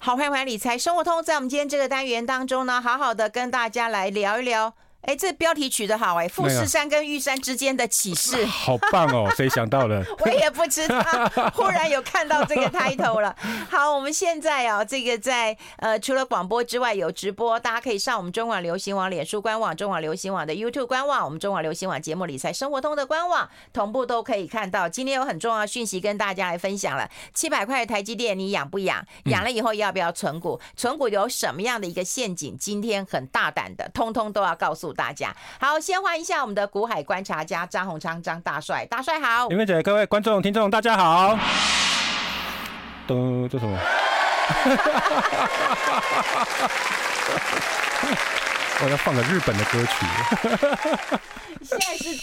好，欢迎回来，理财生活通，在我们今天这个单元当中呢，好好的跟大家来聊一聊。哎，这标题取得好哎，富士山跟玉山之间的启示，好棒哦！谁想到的？我也不知道，忽然有看到这个 title 了。好，我们现在啊，这个在呃，除了广播之外有直播，大家可以上我们中广流行网脸书官网、中广流行网的 YouTube 官网、我们中广流行网节目理财生活通的官网，同步都可以看到。今天有很重要讯息跟大家来分享了，七百块的台积电你养不养？养了以后要不要存股？存股有什么样的一个陷阱？今天很大胆的，通通都要告诉。大家好，先欢迎一下我们的股海观察家张洪昌张大帅，大帅好！林妹姐，各位观众听众大家好。都这什么？我要放个日本的歌曲。现在是。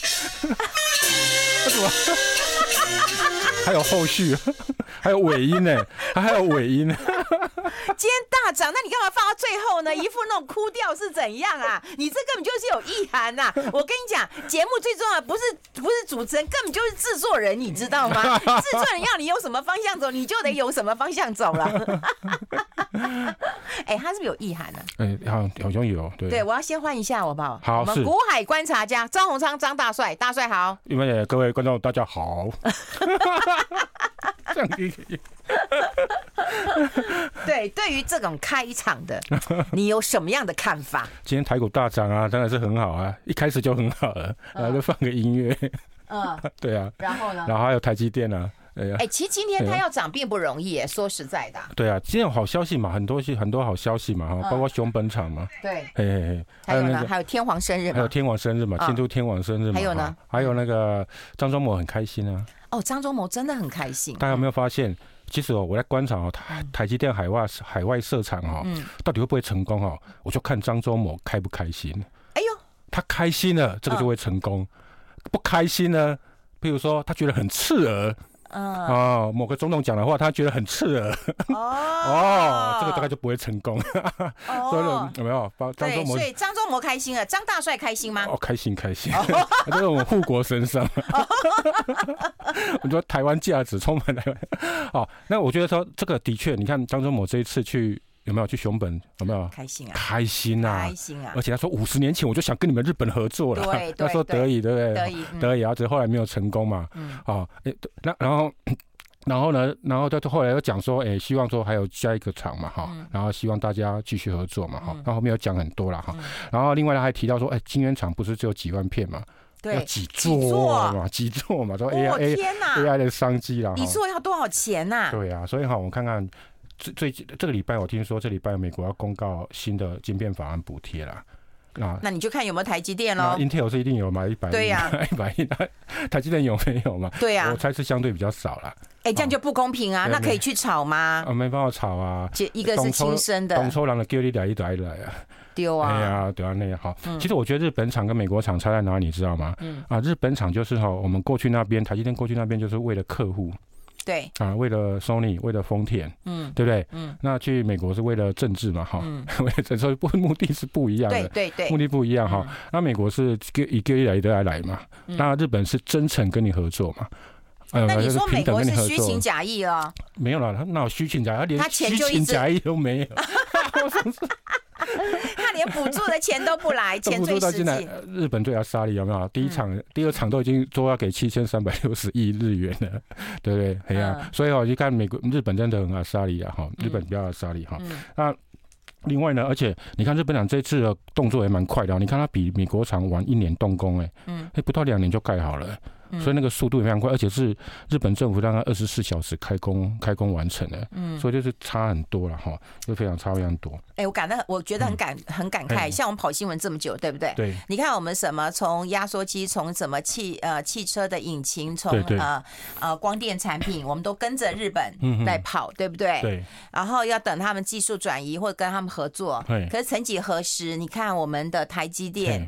什么？还有后续，还有尾音呢，还还有尾音。今天大涨，那你干嘛放到最后呢？一副那种哭调是怎样啊？你这根本就是有意涵呐、啊！我跟你讲，节目最重要的不是不是主持人，根本就是制作人，你知道吗？制作人要你有什么方向走，你就得有什么方向走了。哎、欸，他是不是有意涵呢、啊？哎、欸，好像好像有。对，对我要先换一下，好不好？好，我们股海观察家张鸿昌张大帅，大帅好。因为各位观众大家好。这样可以。对，对于这种开场的，你有什么样的看法？今天台股大涨啊，当然是很好啊，一开始就很好了，然后就放个音乐，嗯，对啊，然后呢？然后还有台积电啊，哎呀，哎，其实今天它要涨并不容易，说实在的。对啊，今天有好消息嘛，很多很多好消息嘛，哈，包括熊本厂嘛，对，嘿嘿嘿，还有呢，还有天皇生日，还有天皇生日嘛，庆祝天皇生日嘛，还有呢，还有那个张忠谋很开心啊，哦，张忠谋真的很开心，大家有没有发现？其实哦，我在观察哦，台台积电海外海外设厂哦，到底会不会成功哦？我就看张忠谋开不开心。哎呦，他开心了，这个就会成功；不开心呢，譬如说他觉得很刺耳。嗯哦，某个总统讲的话，他觉得很刺耳。哦，哦，这个大概就不会成功。哦，所以有没有？张忠谋，所以张忠谋开心了，张大帅开心吗？哦，开心开心，这是我们护国神山。我觉得台湾价值充满台湾。哦，那我觉得说这个的确，你看张忠谋这一次去。有没有去熊本？有没有开心啊？开心啊！开心啊！而且他说五十年前我就想跟你们日本合作了。对，他说得以，对不对？得以，得以，而且后来没有成功嘛。嗯。啊，哎，那然后，然后呢？然后他后来又讲说，哎，希望说还有下一个厂嘛，哈。然后希望大家继续合作嘛，哈。然后后面有讲很多了哈。然后另外他还提到说，哎，晶圆厂不是只有几万片嘛？对。要几座嘛？几座嘛？说 AI AI 的商机啦。你说要多少钱呐？对啊，所以哈，我们看看。最最近这个礼拜，我听说这礼拜美国要公告新的晶片法案补贴啦。那那你就看有没有台积电喽。Intel 是一定有嘛？一百亿，对呀，一百亿。台积电有没有嘛？对呀，我猜是相对比较少啦。哎，这样就不公平啊！那可以去炒吗？啊，没办法炒啊。这一个是亲生的，董抽狼的叫你来一来一来啊，丢啊！哎呀，对啊，那也好。其实我觉得日本厂跟美国厂差在哪里，你知道吗？嗯啊，日本厂就是哈，我们过去那边台积电过去那边就是为了客户。对啊，为了 Sony，为了丰田，嗯，对不对？嗯，那去美国是为了政治嘛，哈，为了政治，不目的是不一样的，对对对，目的不一样哈。那美国是一个一来的来来嘛，那日本是真诚跟你合作嘛。那你说美国是虚情假意啊？没有了，他哪有虚情假意？他连虚情假意都没有。他连补助的钱都不来，钱最实际。日本对他杀力有没有？第一场、第二场都已经说要给七千三百六十亿日元了，对不对？哎呀，所以我就看美国、日本真的很爱杀力啊！哈，日本比较爱杀力哈。那另外呢，而且你看日本厂这次的动作也蛮快的，你看他比美国厂晚一年动工，哎，嗯，哎，不到两年就盖好了。所以那个速度也非常快，而且是日本政府大概二十四小时开工开工完成的，嗯，所以就是差很多了哈，就非常差非常多。哎，我感到我觉得很感很感慨，像我们跑新闻这么久，对不对？对。你看我们什么从压缩机，从什么汽呃汽车的引擎，从呃呃光电产品，我们都跟着日本在跑，对不对？对。然后要等他们技术转移或者跟他们合作，对。可是曾几何时，你看我们的台积电。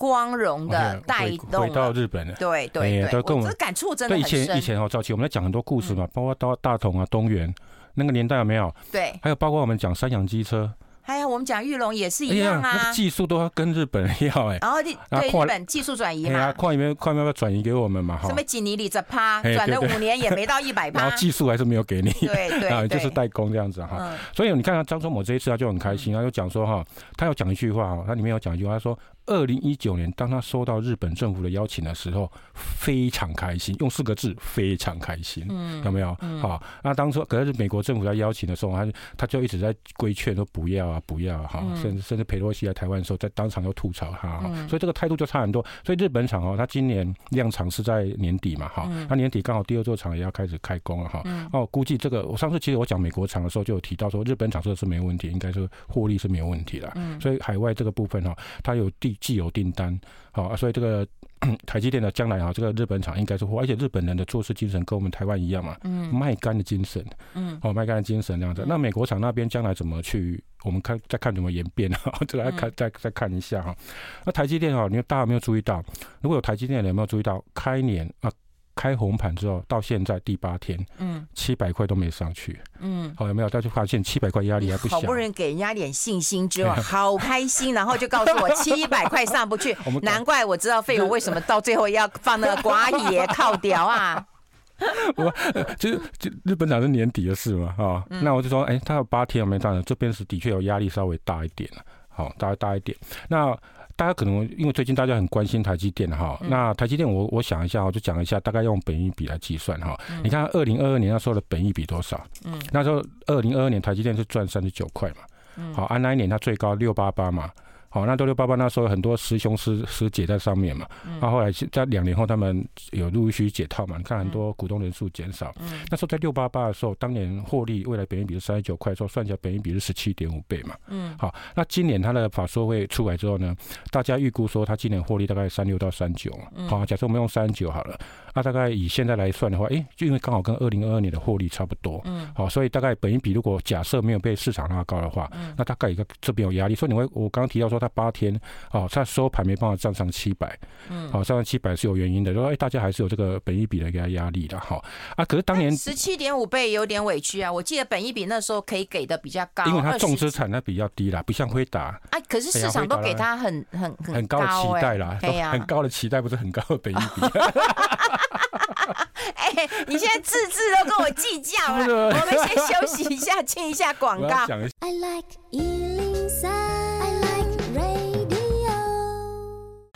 光荣的带动回到日本了，对对对，跟我这感触真的。以前以前哦，早期我们在讲很多故事嘛，包括到大同啊、东元那个年代有没有？对，还有包括我们讲三洋机车。还有我们讲玉龙也是一样啊，那个、技术都要跟日本要哎，然后对日本技术转移嘛，啊，矿有没有矿要不要转移给我们嘛？哈什么几尼里这趴转了五年也没到一百趴，然后技术还是没有给你，对对，啊，就是代工这样子哈。嗯、所以你看张忠谋这一次他就很开心，他就讲说哈，他有讲一句话哈，他里面有讲一句话，他说。二零一九年，当他收到日本政府的邀请的时候，非常开心，用四个字非常开心，嗯，有没有？嗯、好，那当初可是美国政府在邀请的时候，他他就一直在规劝说不要啊，不要哈、啊，甚至甚至佩洛西来台湾的时候，在当场又吐槽他，嗯、所以这个态度就差很多。所以日本厂哦，他今年量产是在年底嘛，哈，他年底刚好第二座厂也要开始开工了哈，哦，估计这个我上次其实我讲美国厂的时候就有提到说，日本厂这个是没问题，应该是获利是没有问题的，所以海外这个部分哈，它有第。既有订单，好，啊所以这个 台积电的将来啊，这个日本厂应该是货，而且日本人的做事精神跟我们台湾一样嘛，嗯，卖干的精神，嗯，哦，卖干的精神这样子。那美国厂那边将来怎么去？我们看再看怎么演变啊，再来看再再看一下哈。那台积电啊，你大家有没有注意到？如果有台积电的，有没有注意到开年啊？开红盘之后到现在第八天，嗯，七百块都没上去，嗯，好，有没有？大家发现七百块压力还不小，好不容易给人家点信心之后，好开心，然后就告诉我七百块上不去，难怪我知道费勇为什么到最后要放那个寡野靠屌啊！我就就日本厂是年底的事嘛，啊，那我就说，哎，他有八天没上的，这边是的确有压力稍微大一点了，好，大概大一点，那。大家可能因为最近大家很关心台积电哈，那台积电我我想一下，我就讲一下，大概用本益比来计算哈。你看二零二二年那时候的本益比多少？嗯，那时候二零二二年台积电是赚三十九块嘛，好，按那一年它最高六八八嘛。好，那六六八八那时候很多师兄师师姐在上面嘛，那、嗯、后来在两年后他们有陆续解套嘛，你看很多股东人数减少，嗯、那时候在六八八的时候，当年获利未来本益比是三十九块，说算起来本益比是十七点五倍嘛，嗯，好，那今年它的法说会出来之后呢，大家预估说它今年获利大概三六到三九，好，假设我们用三九好了。那大概以现在来算的话，哎，就因为刚好跟二零二二年的获利差不多，嗯，好，所以大概本益比如果假设没有被市场拉高的话，嗯，那大概一个这边有压力。所以你会，我刚刚提到说它八天，哦，它收盘没办法站上七百，嗯，好，站上七百是有原因的，说哎，大家还是有这个本益比的一个压力的，哈，啊，可是当年十七点五倍有点委屈啊，我记得本益比那时候可以给的比较高，因为它重资产它比较低啦，不像辉达，哎，可是市场都给它很很很高的期待啦，很高的期待不是很高的本益比。哎、欸，你现在字字都跟我计较 了，我们先休息一下，进一下广告。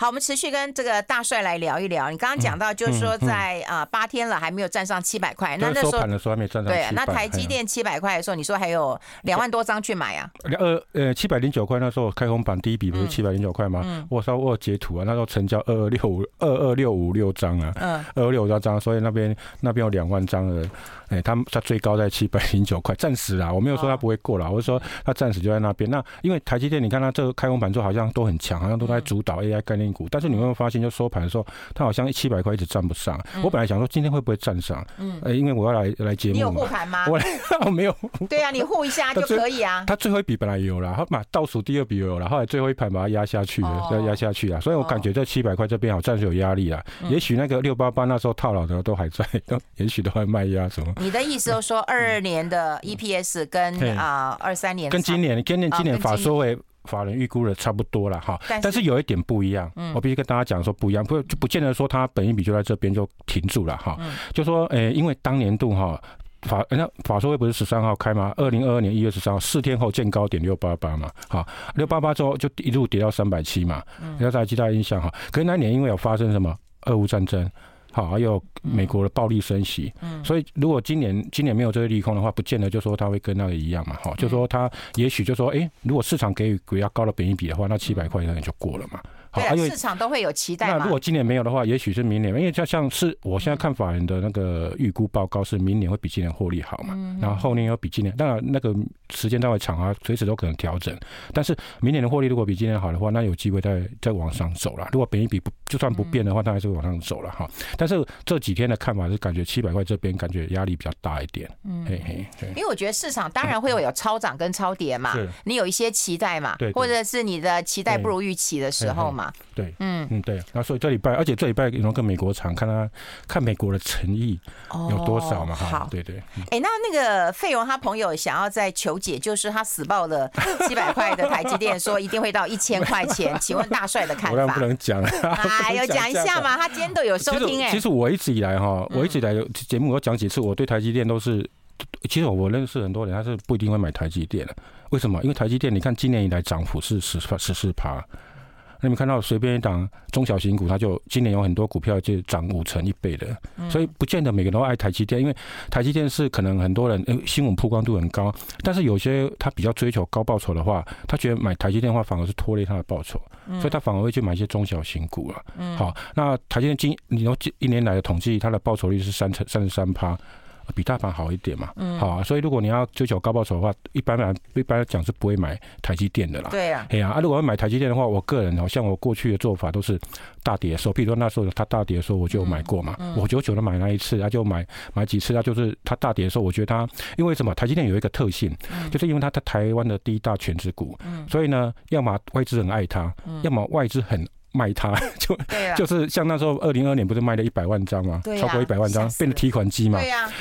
好，我们持续跟这个大帅来聊一聊。你刚刚讲到，就是说在啊八天了还没有站上七百块，那那时候盘的时候还没站上。对，那台积电七百块的时候，你说还有两万多张去买啊？二呃七百零九块那时候开红盘第一笔不是七百零九块吗？我稍微截图啊，那时候成交二二六五二二六五六张啊，嗯，二二六五六张，所以那边那边有两万张的。哎，他他最高在七百零九块，暂时啦，我没有说他不会过了，我是说他暂时就在那边。那因为台积电，你看它这个开红盘之后好像都很强，好像都在主导 AI 概念股，但是你会发现，就收盘的时候，它好像七百块一直站不上。我本来想说今天会不会站上，嗯，因为我要来来节目。你有护盘吗？我 我没有。对啊，你护一下 就可以啊。它最后一笔本来有了，然后嘛倒数第二笔有了，后来最后一盘把它压下去了，要压下去啊，所以我感觉这七百块这边好暂时有压力啊。也许那个六八八那时候套牢的都还在，都也许都还卖压什么。你的意思就是说？说二二年的 EPS 跟啊二三年跟今年今年今年法说为法人预估的差不多了哈，但是有一点不一样，我必须跟大家讲说不一样，不就不见得说它本一比就在这边就停住了哈，就说诶，因为当年度哈法那法说会不是十三号开吗？二零二二年一月十三号四天后见高点六八八嘛，好六八八之后就一路跌到三百七嘛，要大家记大印象哈，可是那年因为有发生什么？俄乌战争。好，还有美国的暴力升息，嗯，所以如果今年今年没有这个利空的话，不见得就说它会跟那个一样嘛，好，就说它也许就说，哎，如果市场给予比较高的本益比的话，那七百块可能就过了嘛。好，因为市场都会有期待。那如果今年没有的话，也许是明年，因为就像是我现在看法人的那个预估报告是明年会比今年获利好嘛，然后后年又比今年，当然那个时间单位长啊，随时都可能调整。但是明年的获利如果比今年好的话，那有机会再再往上走了。如果本一比不就算不变的话，它还是会往上走了哈。但是这几天的看法是感觉七百块这边感觉压力比较大一点。嗯，嘿嘿，因为我觉得市场当然会有有超涨跟超跌嘛，你有一些期待嘛，或者是你的期待不如预期的时候嘛。对，嗯嗯对。然后所以这礼拜，而且这礼拜有跟美国厂看他看美国的诚意有多少嘛？哈，对对。哎，那那个费荣他朋友想要再求解，就是他死抱了七百块的台积电，说一定会到一千块钱，请问大帅的看法？不能讲哎有，讲一下嘛，他今天都有收听哎。其实我一直以来哈，我一直以来节目我讲几次，我对台积电都是，其实我认识很多人，他是不一定会买台积电的。为什么？因为台积电，你看今年以来涨幅是十十四趴。那你们看到随便一档中小型股，它就今年有很多股票就涨五成一倍的，所以不见得每个人都爱台积电，因为台积电是可能很多人新闻曝光度很高，但是有些他比较追求高报酬的话，他觉得买台积电的话反而是拖累他的报酬，所以他反而会去买一些中小型股了。好，那台积电今你说一年来的统计，它的报酬率是三成三十三趴。比大盘好一点嘛，嗯，好啊，所以如果你要追求高报酬的话，一般来一般来讲是不会买台积电的啦。对呀，哎呀，啊，如果要买台积电的话，我个人好像我过去的做法都是大跌的时候，比如说那时候它大跌的时候，我就有买过嘛，我久久的买那一次，他就买买几次，他就是它大跌的时候，我觉得它因为什么？台积电有一个特性，就是因为它在台湾的第一大全职股，所以呢，要么外资很爱它，要么外资很。卖它 就就是像那时候二零二二年不是卖了一百万张嘛？超过一百万张变成提款机嘛。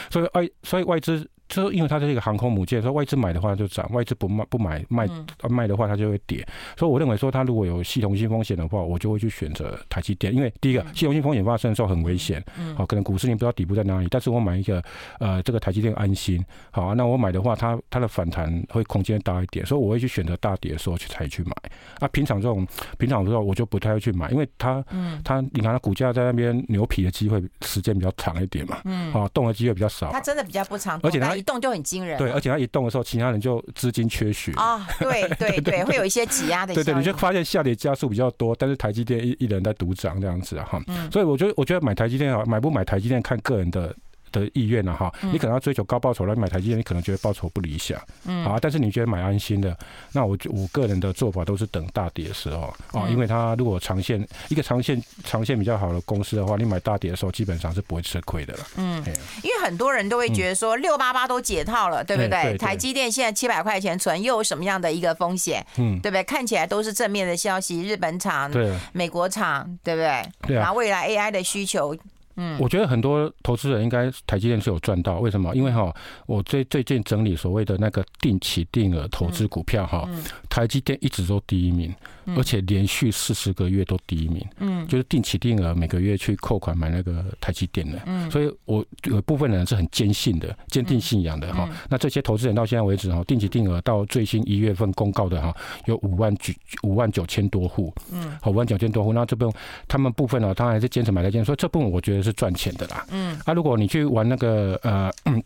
所以外所以外资。就是因为它是一个航空母舰，说外资买的话就涨，外资不卖不买卖卖的话它就会跌。所以我认为说它如果有系统性风险的话，我就会去选择台积电。因为第一个系统性风险发生的时候很危险，好，可能股市你不知道底部在哪里，但是我买一个呃这个台积电安心，好啊，那我买的话它它的反弹会空间大一点，所以我会去选择大跌的时候去才去买。啊，平常这种平常的时候我就不太会去买，因为它它你看它股价在那边牛皮的机会时间比较长一点嘛，嗯，啊动的机会比较少，它真的比较不长，而且它。动就很惊人，对，而且它一动的时候，其他人就资金缺血。啊，对 对对，会有一些挤压的，对对，你就发现下跌加速比较多，但是台积电一一人在独涨这样子啊哈，所以我觉得我觉得买台积电啊，买不买台积电看个人的。的意愿了哈，你可能要追求高报酬来买台积电，你可能觉得报酬不理想，嗯，啊，但是你觉得买安心的，那我我个人的做法都是等大跌的时候啊，因为它如果长线一个长线长线比较好的公司的话，你买大跌的时候基本上是不会吃亏的了，嗯，因为很多人都会觉得说六八八都解套了，对不对？台积电现在七百块钱存又有什么样的一个风险？嗯，对不对？看起来都是正面的消息，日本厂、对，美国厂，对不对？对啊，然后未来 AI 的需求。嗯，我觉得很多投资人应该台积电是有赚到，为什么？因为哈，我最最近整理所谓的那个定期定额投资股票哈，台积电一直都第一名，而且连续四十个月都第一名。嗯，就是定期定额每个月去扣款买那个台积电的。嗯，所以我有部分人是很坚信的，坚定信仰的哈。那这些投资人到现在为止哈，定期定额到最新一月份公告的哈，有五万九五万九千多户。嗯，好，五万九千多户。那这部分他们部分呢，当然还是坚持买台积电，所以这部分我觉得。是赚钱的啦，嗯，啊，如果你去玩那个呃。嗯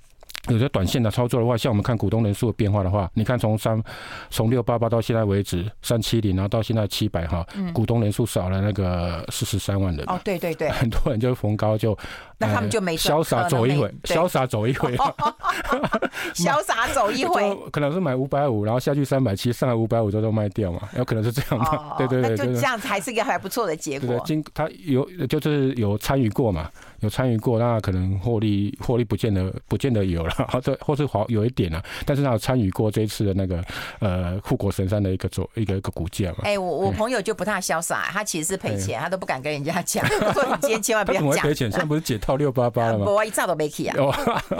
有些短线的操作的话，像我们看股东人数的变化的话，你看从三从六八八到现在为止三七零，然后到现在七百哈，股东人数少了那个四十三万人。哦，对对对，很多人就逢高就那他们就没潇洒走一回，潇洒走一回，潇洒走一回，可能是买五百五，然后下去三百七，上来五百五之后都卖掉嘛，有可能是这样的。对对对，就这样子还是一个还不错的结果。经他有就是有参与过嘛，有参与过，那可能获利获利不见得不见得有了。或者或是好有一点啊，但是他有参与过这一次的那个呃护国神山的一个走一个一个股价嘛。哎，我我朋友就不太潇洒，他其实是赔钱，他都不敢跟人家讲。说你今天千万不要讲。赔钱，现在不是解套六八八了吗？我一兆都没去啊，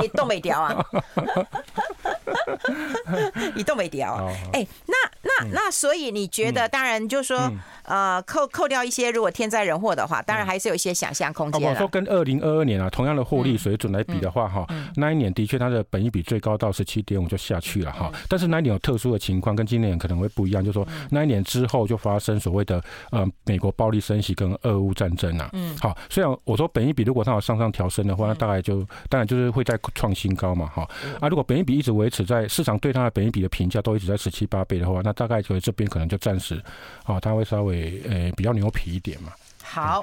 你动没掉啊？你动没掉啊？哎，那那那，所以你觉得，当然就是说。呃，扣扣掉一些如果天灾人祸的话，当然还是有一些想象空间。我说跟二零二二年啊同样的获利水准来比的话，哈，那一年的确它的本益比最高到十七点五就下去了哈。但是那一年有特殊的情况，跟今年可能会不一样，就是说那一年之后就发生所谓的呃美国暴力升息跟俄乌战争啊。嗯。好，虽然我说本益比如果它有上上调升的话，那大概就当然就是会再创新高嘛哈。啊，如果本益比一直维持在市场对它的本益比的评价都一直在十七八倍的话，那大概就这边可能就暂时啊，它会稍微。呃比较牛皮一点嘛。好，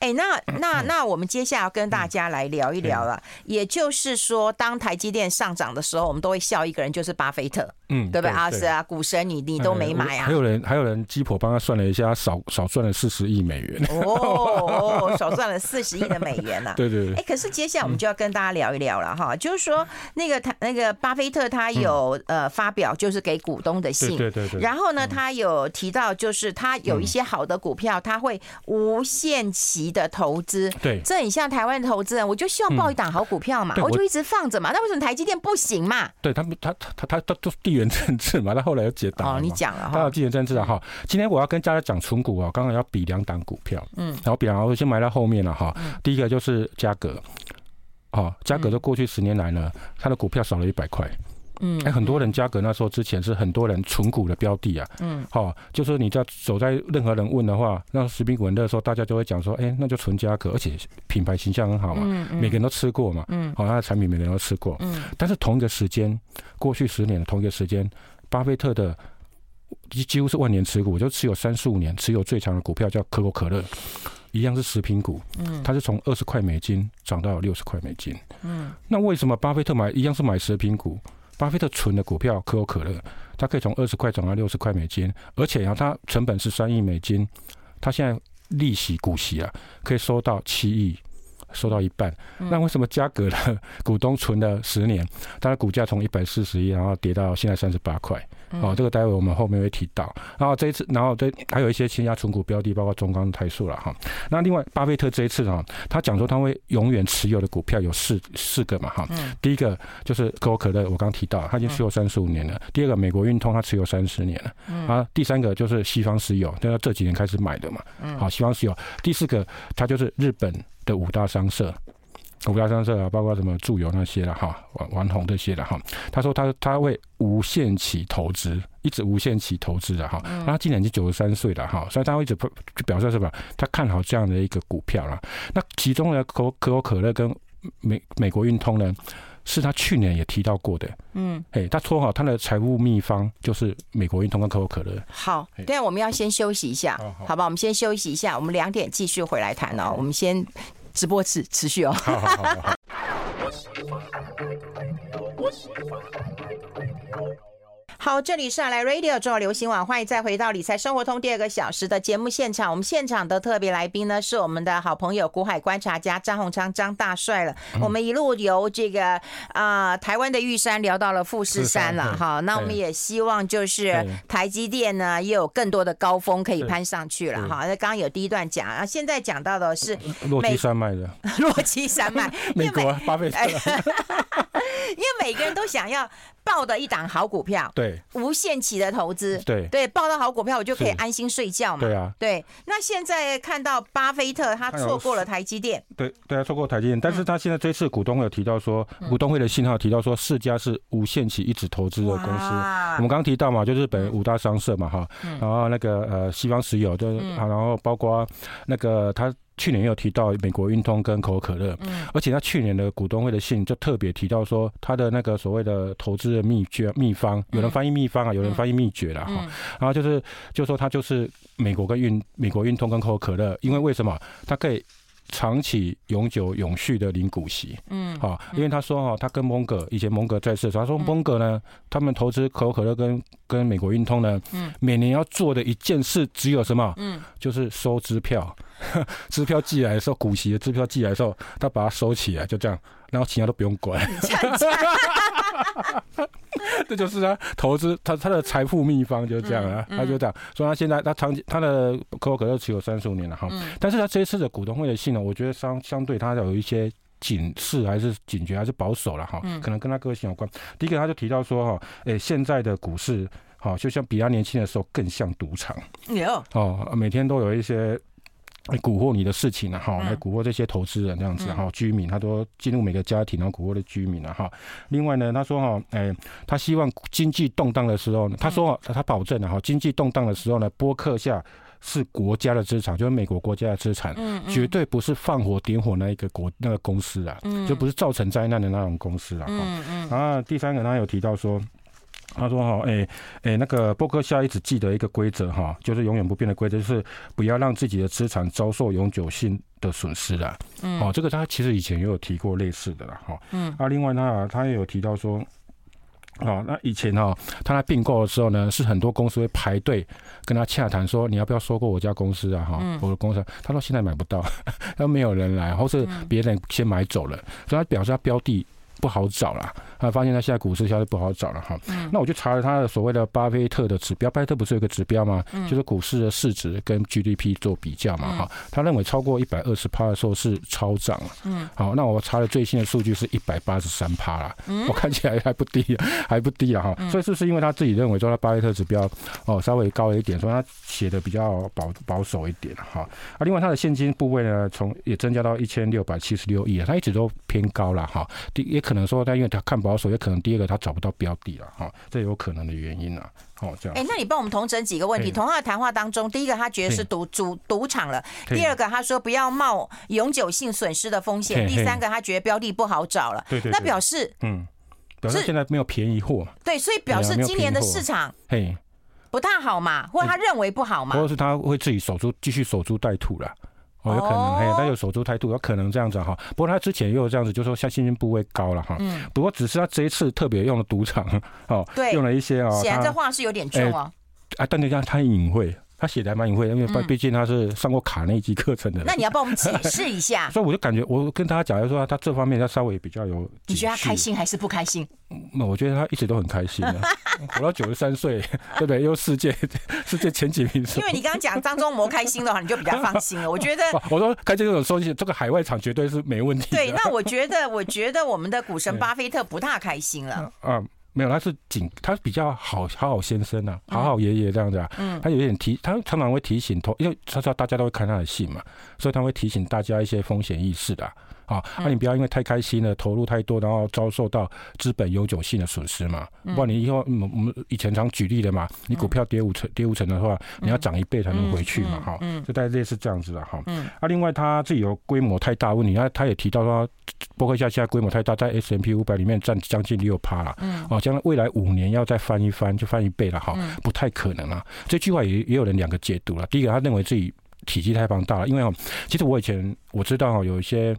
哎、欸，那那那我们接下来要跟大家来聊一聊了。也就是说，当台积电上涨的时候，我们都会笑一个人，就是巴菲特，嗯，对不对？阿斯啊，股神，你你都没买啊？还有人还有人鸡婆帮他算了一下，少少赚了四十亿美元。哦，少赚了四十亿的美元 呐。对对对。哎，可是接下来我们就要跟大家聊一聊了哈，就是说那个他那个巴菲特他有呃发表就是给股东的信，对对对。然后呢，他有提到就是他有一些好的股票，他会无。限期的投资，对，这很像台湾的投资人，我就希望抱一档好股票嘛，我就一直放着嘛。那为什么台积电不行嘛？对他们，他他他他都是地缘政治嘛。他后来又解党。哦，你讲了哈，他有地缘政治啊哈。今天我要跟大家讲存股啊，刚刚要比两档股票，嗯，然后比然后先埋到后面了哈。第一个就是嘉格，好，嘉格的过去十年来呢，他的股票少了一百块。嗯，哎，很多人嘉格那时候之前是很多人存股的标的啊。嗯，好，就是你在走在任何人问的话，那食品股很热的时候，大家就会讲说，哎，那就存嘉格，而且品牌形象很好嘛，每个人都吃过嘛，嗯，好，他的产品每个人都吃过，嗯，但是同一个时间，过去十年的同一个时间，巴菲特的几几乎是万年持股，就持有三十五年，持有最长的股票叫可口可乐，一样是食品股，嗯，它是从二十块美金涨到六十块美金，嗯，那为什么巴菲特买一样是买食品股？巴菲特存的股票可口可乐，他可以从二十块涨到六十块美金，而且啊，他成本是三亿美金，他现在利息股息啊，可以收到七亿。收到一半，那为什么嘉格的 股东存了十年，它的股价从一百四十一，然后跌到现在三十八块？哦，这个待会我们后面会提到。然后这一次，然后这还有一些其他存股标的，包括中钢、台塑了哈。那另外，巴菲特这一次啊，他讲说他会永远持有的股票有四四个嘛哈。第一个就是可口可乐，我刚提到，他已经持有三十五年了。第二个，美国运通，他持有三十年了。啊，第三个就是西方石油，他这几年开始买的嘛。好，西方石油。第四个，他就是日本。的五大商社，五大商社啊，包括什么住友那些了哈，玩玩红这些了哈。他说他他会无限期投资，一直无限期投资的哈。那他今年已经九十三岁了哈，所以他会一直就表示什么？他看好这样的一个股票了。那其中呢可可口可乐跟美美国运通呢，是他去年也提到过的。嗯，哎，他说好他的财务秘方就是美国运通跟可口可乐。好，对，我们要先休息一下，好吧？我们先休息一下，我们两点继续回来谈哦。我们先直播持持续哦。好好好好。好，这里是来 Radio 中广流行网，欢迎再回到理财生活通第二个小时的节目现场。我们现场的特别来宾呢，是我们的好朋友股海观察家张宏昌张大帅了。我们一路由这个啊、呃、台湾的玉山聊到了富士山了哈。那我们也希望就是台积电呢也有更多的高峰可以攀上去了哈。那刚刚有第一段讲啊，现在讲到的是落基山脉的 落基山脉，美国巴菲特，因为每个人都想要。抱的一档好股票，对，无限期的投资，对。对，抱到好股票，我就可以安心睡觉嘛。对啊，对。那现在看到巴菲特他错过了台积电，对对啊，错过台积电，但是他现在这次股东会有提到说，股东会的信号提到说，四家是无限期一直投资的公司。我们刚刚提到嘛，就是日本五大商社嘛，哈，然后那个呃西方石油，就然后包括那个他。去年有提到美国运通跟可口可乐，嗯，而且他去年的股东会的信就特别提到说，他的那个所谓的投资的秘诀秘方，有人翻译秘方啊，有人翻译秘诀了哈，然后就是就说他就是美国跟运美国运通跟可口可乐，因为为什么？他可以？长期永久永续的领股息，嗯，好，因为他说哈，他跟蒙格以前蒙格在世，他说蒙格呢，他们投资可口可乐跟跟美国运通呢，嗯，每年要做的一件事只有什么？嗯，就是收支票，支票寄来的时候，股息的支票寄来的时候，他把它收起来，就这样，然后其他都不用管。这就是他投资他他的财富秘方就是这样啊，他就这样说。他现在他长期他的可口可乐持有三十五年了哈，但是他这一次的股东会的信呢，我觉得相相对他有一些警示还是警觉还是保守了哈，可能跟他个性有关。第一个他就提到说哈，诶，现在的股市好，就像比他年轻的时候更像赌场，有哦，每天都有一些。来蛊惑你的事情了哈，来蛊惑这些投资人这样子哈，居民他都进入每个家庭，然后蛊惑的居民了哈。另外呢，他说哈，哎，他希望经济动荡的时候呢，他说他保证了哈，经济动荡的时候呢，播客下是国家的资产，就是美国国家的资产，绝对不是放火点火那一个国那个公司啊，就不是造成灾难的那种公司啊。然后第三个他有提到说。他说哈，哎哎，那个波克夏一直记得一个规则哈，就是永远不变的规则，就是不要让自己的资产遭受永久性的损失啦。嗯，哦，这个他其实以前也有提过类似的啦哈。嗯，啊，另外他他也有提到说。哦，那以前哈，他在并购的时候呢，是很多公司会排队跟他洽谈，说你要不要收购我家公司啊？哈，我的公司，他说现在买不到，他没有人来，或是别人先买走了，所以他表示他标的不好找了。他发现他现在股市相对不好找了哈，那我就查了他的所谓的巴菲特的指标，巴菲特不是有个指标吗？就是股市的市值跟 GDP 做比较嘛哈，他认为超过一百二十趴的时候是超涨了，嗯，好，那我查了最新的数据是一百八十三趴了，我看起来还不低，还不低啊哈，所以是不是因为他自己认为说他巴菲特指标哦稍微高了一点，所以他写的比较保保守一点哈，啊，另外他的现金部位呢，从也增加到一千六百七十六亿啊，他一直都偏高了哈，也可能说他因为他看保守，也可能第二个他找不到标的了哈，这有可能的原因啊。哦，这样。哎，那你帮我们同整几个问题。从他的谈话当中，第一个他觉得是赌赌赌场了；第二个他说不要冒永久性损失的风险；第三个他觉得标的不好找了。对对。那表示嗯，表示现在没有便宜货。对，所以表示今年的市场嘿不太好嘛，或者他认为不好嘛，或者是他会自己守株继续守株待兔了。哦，有可能，嘿，他有守株待兔，有可能这样子哈。不过他之前也有这样子，就说像信心部位高了哈。嗯。不过只是他这一次特别用了赌场，哦，对，用了一些哦。显然这话是有点重哦。啊，但人家他很隐晦。他写的还蛮隐晦，因为毕竟他是上过卡内基课程的人。那你要帮我们解释一下。所以我就感觉，我跟大家讲，就说他这方面他稍微比较有。你觉得他开心还是不开心？那我觉得他一直都很开心的，活到九十三岁，对不对？又世界 世界前几名。因为你刚刚讲张忠谋开心的话，你就比较放心了。我觉得，我说开这种收益，这个海外场绝对是没问题。对，那我觉得，我觉得我们的股神巴菲特不大开心了。嗯。没有，他是警，他比较好好好先生啊，好好爷爷这样子啊。嗯，他有点提，他常常会提醒同，因为他知道大家都会看他的信嘛，所以他会提醒大家一些风险意识的。啊，那你不要因为太开心了，投入太多，然后遭受到资本永久性的损失嘛。不然你以后，我们以前常举例的嘛，你股票跌五成，跌五成的话，你要涨一倍才能回去嘛。哈，就大概类似这样子的哈。啊，另外他自己有规模太大问题，他他也提到说，波克夏现在规模太大，在 S M P 五百里面占将近六趴了。嗯。哦，将来未来五年要再翻一翻，就翻一倍了哈，不太可能啊。这句话也也有人两个解读了。第一个，他认为自己。体积太庞大了，因为，其实我以前我知道，有一些。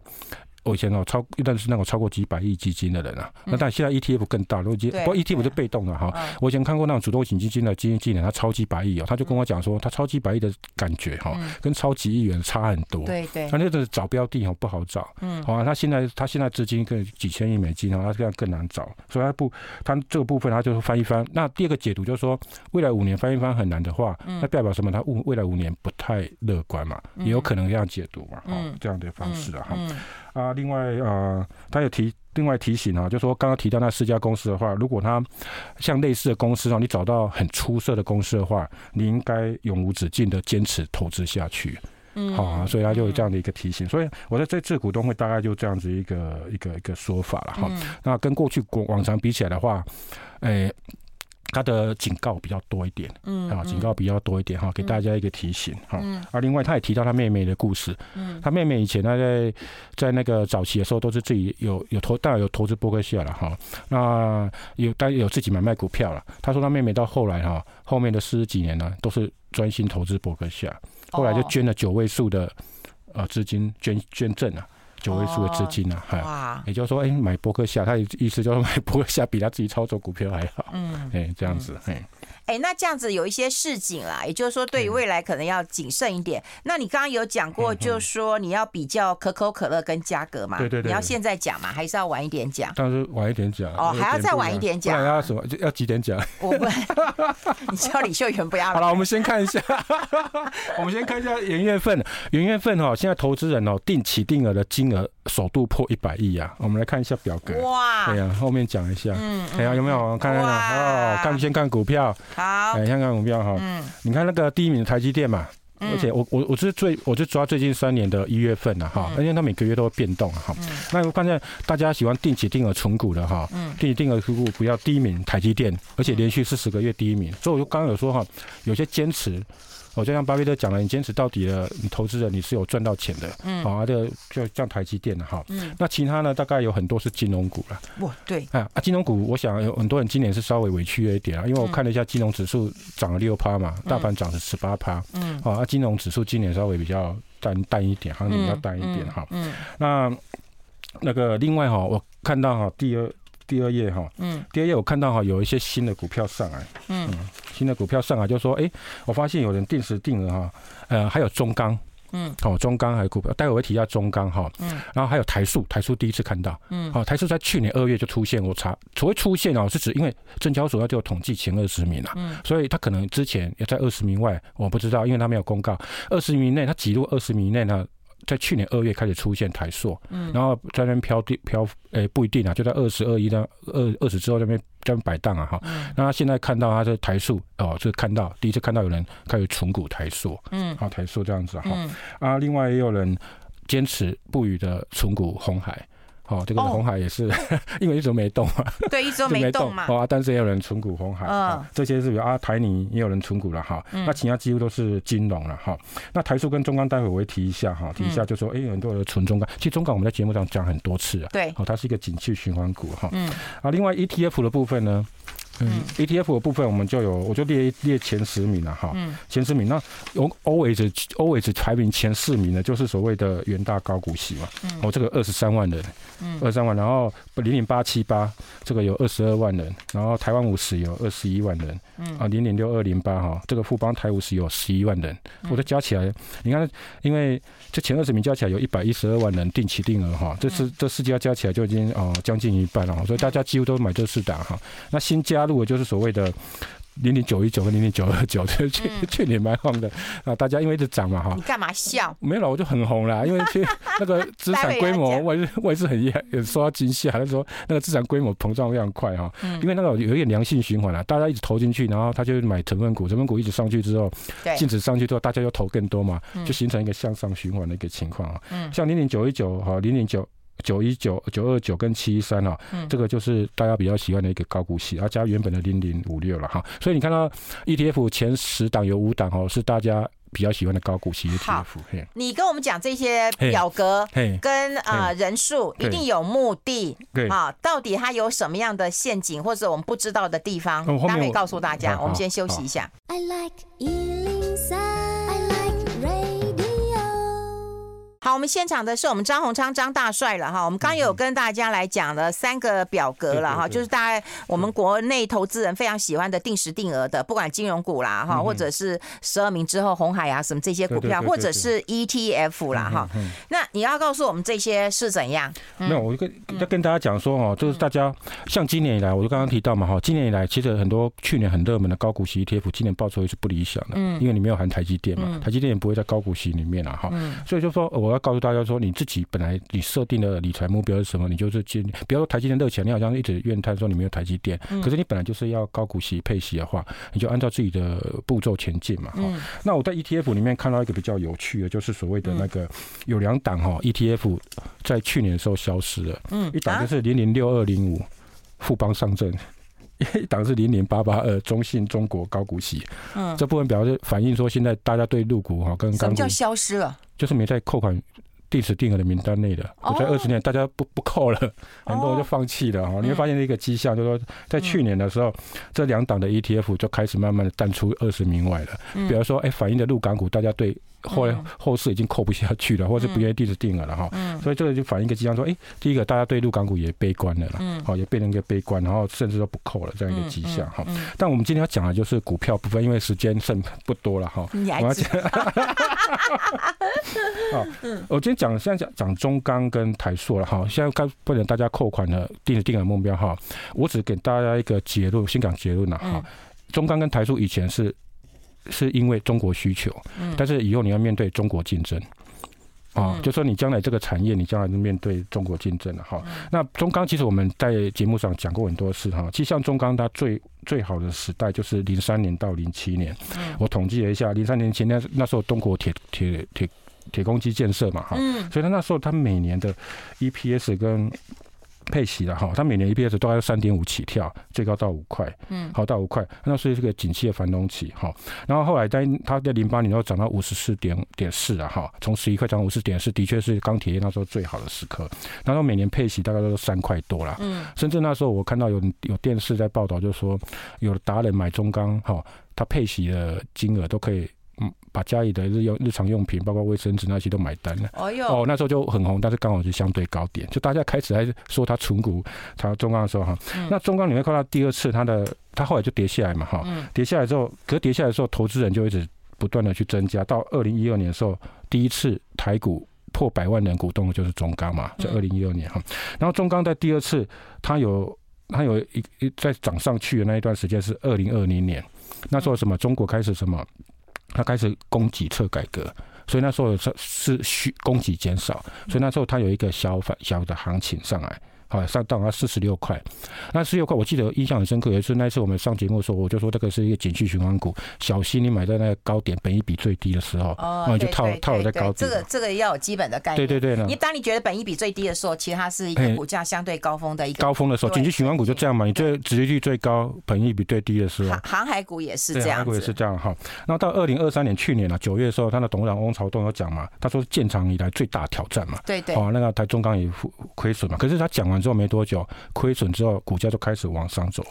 我以前哦超，一段是那种超过几百亿基金的人啊，那但现在 ETF 更大，如果不过 ETF 是被动的哈。我以前看过那种主动型基金的基金经理，他超级百亿哦，他就跟我讲说，他超级百亿的感觉哈，跟超级亿元差很多。对对，他那个找标的哦不好找，嗯，好啊，他现在他现在资金更几千亿美金哦，他这样更难找，所以他不，他这个部分他就翻一翻。那第二个解读就是说，未来五年翻一翻很难的话，那代表什么？他未未来五年不太乐观嘛，也有可能这样解读嘛，哈，这样的方式啊，哈。啊，另外呃，他有提另外提醒啊，就说刚刚提到那四家公司的话，如果他像类似的公司啊，你找到很出色的公司的话，你应该永无止境的坚持投资下去。嗯，好啊，所以他就有这样的一个提醒。所以我在这次股东会大概就这样子一个一个一个说法了哈。那跟过去过往常比起来的话，诶。他的警告比较多一点，嗯，啊，警告比较多一点哈，给大家一个提醒哈。啊，另外他也提到他妹妹的故事，嗯，他妹妹以前他在在那个早期的时候都是自己有有投，当然有投资波克夏了哈。那有当然有自己买卖股票了。他说他妹妹到后来哈，后面的四十几年呢，都是专心投资波克夏，后来就捐了九位数的呃资金捐捐赠啊。九位数的资金啊，哈，也就是说，哎，买伯克夏，他的意思就是买伯克夏比他自己操作股票还好，嗯，哎，这样子，哎。哎，那这样子有一些市井啦，也就是说，对于未来可能要谨慎一点。那你刚刚有讲过，就是说你要比较可口可乐跟嘉格嘛？对对对。你要现在讲嘛，还是要晚一点讲？当然是晚一点讲。哦，还要再晚一点讲？要什么？要几点讲？我不，你叫李秀媛不要。好了，我们先看一下，我们先看一下元月份，元月份哈，现在投资人哦，定期定额的金额首度破一百亿啊。我们来看一下表格。哇。对呀，后面讲一下。嗯。哎呀，有没有看一下？哦，看先看股票。好，哎，香港股票哈，嗯，你看那个第一名的台积电嘛，而且我我我是最，我就抓最近三年的一月份了哈，因为它每个月都会变动哈，那我看见大家喜欢定期定额存股的哈，定期定额存股不要第一名台积电，而且连续四十个月第一名，所以我就刚刚有说哈，有些坚持我就像巴菲特讲了，你坚持到底了，你投资人你是有赚到钱的。嗯，好啊，这个就像台积电了哈。嗯，那其他呢，大概有很多是金融股了。哇，对啊啊，金融股，我想有很多人今年是稍微委屈了一点啊，因为我看了一下金融指数涨了六趴嘛，大盘涨了十八趴。嗯，啊，金融指数今年稍微比较淡淡一点，行情比较淡一点哈。嗯，那那个另外哈，我看到哈第二。第二页哈，嗯，第二页我看到哈有一些新的股票上来，嗯，新的股票上来就说，哎，我发现有人定时定额哈，呃，还有中钢，嗯，哦，中钢还有股票，待会我会提一下中钢哈，嗯，然后还有台塑，台塑第一次看到，嗯，好，台塑在去年二月就出现，我查，所谓出现哦，是指因为证交所要就统计前二十名了，嗯，所以他可能之前也在二十名外，我不知道，因为他没有公告，二十名内他挤入二十名内呢。在去年二月开始出现台塑，嗯，然后在那边飘地飘，诶，不一定啊，就在二十二一到二二十之后那边在那边摆荡啊，哈，那他现在看到他的台塑哦，就看到第一次看到有人开始重股台塑，嗯，好台塑这样子哈，啊，另外也有人坚持不渝的重股红海。哦，这个红海也是，因为一直没动嘛，对，一直 没动嘛。哦，但是也有人存股红海，嗯，这些是比如啊，台泥也有人存股了哈。那其他几乎都是金融了哈。那台塑跟中钢，待会我会提一下哈，提一下就说，哎，很多人存中钢。其实中钢我们在节目上讲很多次啊，对，哦，它是一个景气循环股哈。嗯，啊，另外 ETF 的部分呢？嗯，ETF 的部分我们就有，我就列列前十名了哈。嗯，前十名，那有 always always 排名前四名的，就是所谓的元大高股息嘛。嗯，哦，这个二十三万人，嗯，二十三万，然后零零八七八这个有二十二万人，然后台湾五十有二十一万人，嗯，啊零零六二零八哈，这个富邦台五十有十一万人，我都加起来，你看，因为这前二十名加起来有一百一十二万人定期定额哈，这是这四家加起来就已经哦将近一半了，所以大家几乎都买这四档哈。那新加加入的就是所谓的零零九一九和零零九二九，去去年蛮红的啊，大家因为一直涨嘛哈。你干嘛笑？没有了，我就很红了，因为去 那个资产规模，我也是我也是很厉害，也受到惊吓，他说那个资产规模膨胀非常快哈。因为那个有一点良性循环了，大家一直投进去，然后他就买成分股，成分股一直上去之后，净值上去之后，大家又投更多嘛，就形成一个向上循环的一个情况啊。像零零九一九哈，零零九。九一九九二九跟七一三啊，这个就是大家比较喜欢的一个高股息，然后加原本的零零五六了哈。所以你看到 ETF 前十档有五档哦，是大家比较喜欢的高股息 ETF。好，你跟我们讲这些表格跟呃人数，一定有目的。对啊，到底它有什么样的陷阱，或者我们不知道的地方，大家可以告诉大家。我们先休息一下。I like 好，我们现场的是我们张宏昌张大帅了哈。我们刚有跟大家来讲了三个表格了哈，就是大概我们国内投资人非常喜欢的定时定额的，不管金融股啦哈，或者是十二名之后红海啊什么这些股票，或者是 ETF 啦哈。那你要告诉我们这些是怎样？没有，我就跟要跟大家讲说哦，就是大家像今年以来，我就刚刚提到嘛哈，今年以来其实很多去年很热门的高股息 ETF，今年报酬也是不理想的，因为你没有含台积电嘛，台积电也不会在高股息里面了哈，所以就说我。要告诉大家说，你自己本来你设定的理财目标是什么？你就是今，比如说台积电热起来，你好像一直怨叹说你没有台积电，可是你本来就是要高股息配息的话，你就按照自己的步骤前进嘛。哈，那我在 ETF 里面看到一个比较有趣的，就是所谓的那个有两档哈 ETF 在去年的时候消失了，嗯，一档就是零零六二零五富邦上证。一档是零零八八二中信中国高股息，嗯，这部分表示反映说，现在大家对入股哈跟港股什么叫消失了？就是没在扣款定时定额的名单内的，我在二十年大家不不扣了，很多人就放弃了哈。你会发现一个迹象，就是说在去年的时候，这两档的 ETF 就开始慢慢的淡出二十名外了。比如说，哎，反映的入港股，大家对。后来后市已经扣不下去了，或者是不愿意定时定额了哈，所以这个就反映一个迹象，说，哎，第一个大家对陆港股也悲观了啦，好，也变成一个悲观，然后甚至都不扣了这样一个迹象哈。但我们今天要讲的就是股票部分，因为时间剩不多了哈。你要讲？好，我今天讲现在讲讲中钢跟台塑了哈，现在该不能大家扣款的定时定额目标哈，我只给大家一个结论，先讲结论了哈。中钢跟台塑以前是。是因为中国需求，但是以后你要面对中国竞争，啊，就说你将来这个产业，你将来就面对中国竞争了哈。那中钢其实我们在节目上讲过很多次哈，其实像中钢它最最好的时代就是零三年到零七年，我统计了一下，零三年前那那时候中国铁铁铁铁公鸡建设嘛哈，所以它那时候它每年的 EPS 跟配息了哈，它每年 EPS 大概三点五起跳，最高到五块，嗯，好到五块，那是这个景气的繁荣期哈。然后后来在它在零八年又涨到五十四点点四了哈，从十一块涨五十点四，的确是钢铁业那时候最好的时刻。然后每年配息大概都是三块多了，嗯，甚至那时候我看到有有电视在报道，就是说有达人买中钢哈，他配息的金额都可以。嗯，把家里的日用日常用品，包括卫生纸那些都买单了。哦哟，哦，那时候就很红，但是刚好是相对高点，就大家开始还是说它存股，它中钢的时候哈。嗯、那中钢你会看到第二次它的，它后来就跌下来嘛哈。嗯。跌下来之后，可是跌下来的时候，投资人就一直不断的去增加。到二零一二年的时候，第一次台股破百万人股东的就是中钢嘛，在二零一二年哈。然后中钢在第二次，它有它有一一在涨上去的那一段时间是二零二零年，那时候什么中国开始什么。他开始供给侧改革，所以那时候是是需供给减少，所以那时候他有一个小反小的行情上来。啊，上到了四十六块，那四十六块，我记得印象很深刻。也是那一次我们上节目的时候，我就说这个是一个景气循环股，小心你买在那个高点，本益比最低的时候，然后就套套在高点。这个这个要有基本的概念。对对对。你当你觉得本益比最低的时候，其实它是一个股价相对高峰的一个高峰的时候，景气循环股就这样嘛。你最殖利率最高，本益比最低的时候。航海股也是这样。航海股也是这样哈。然后到二零二三年去年啊九月的时候，他的董事长翁朝栋有讲嘛，他说建厂以来最大挑战嘛。对对。哦，那个台中钢也亏损嘛。可是他讲完之后没多久。亏损之后，股价就开始往上走。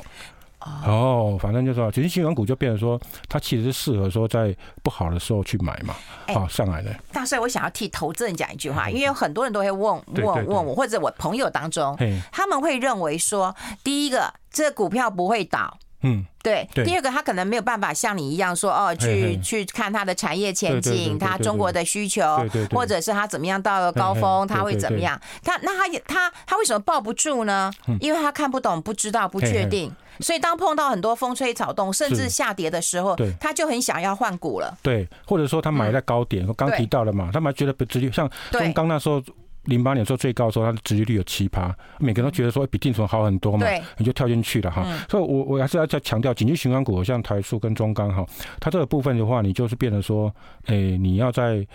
哦，反正就是说，其实新闻股就变成说，它其实是适合说在不好的时候去买嘛。好，上来的。大帅，我想要替投资人讲一句话，因为有很多人都会问问问我，或者我朋友当中，他们会认为说，第一个，这个股票不会倒。嗯。对，第二个他可能没有办法像你一样说哦，去去看他的产业前景，他中国的需求，或者是他怎么样到了高峰，他会怎么样？他那他也他他为什么抱不住呢？因为他看不懂、不知道、不确定，所以当碰到很多风吹草动，甚至下跌的时候，他就很想要换股了。对，或者说他买在高点，我刚提到了嘛，他们觉得不直接，像中钢那时候。零八年时候最高的时候，它的殖利率有七趴，每个人都觉得说比定存好很多嘛，你就跳进去了哈。所以，我我还是要再强调，紧急循环股像台塑跟中钢哈，它这个部分的话，你就是变成说，哎，你要在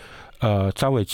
呃稍微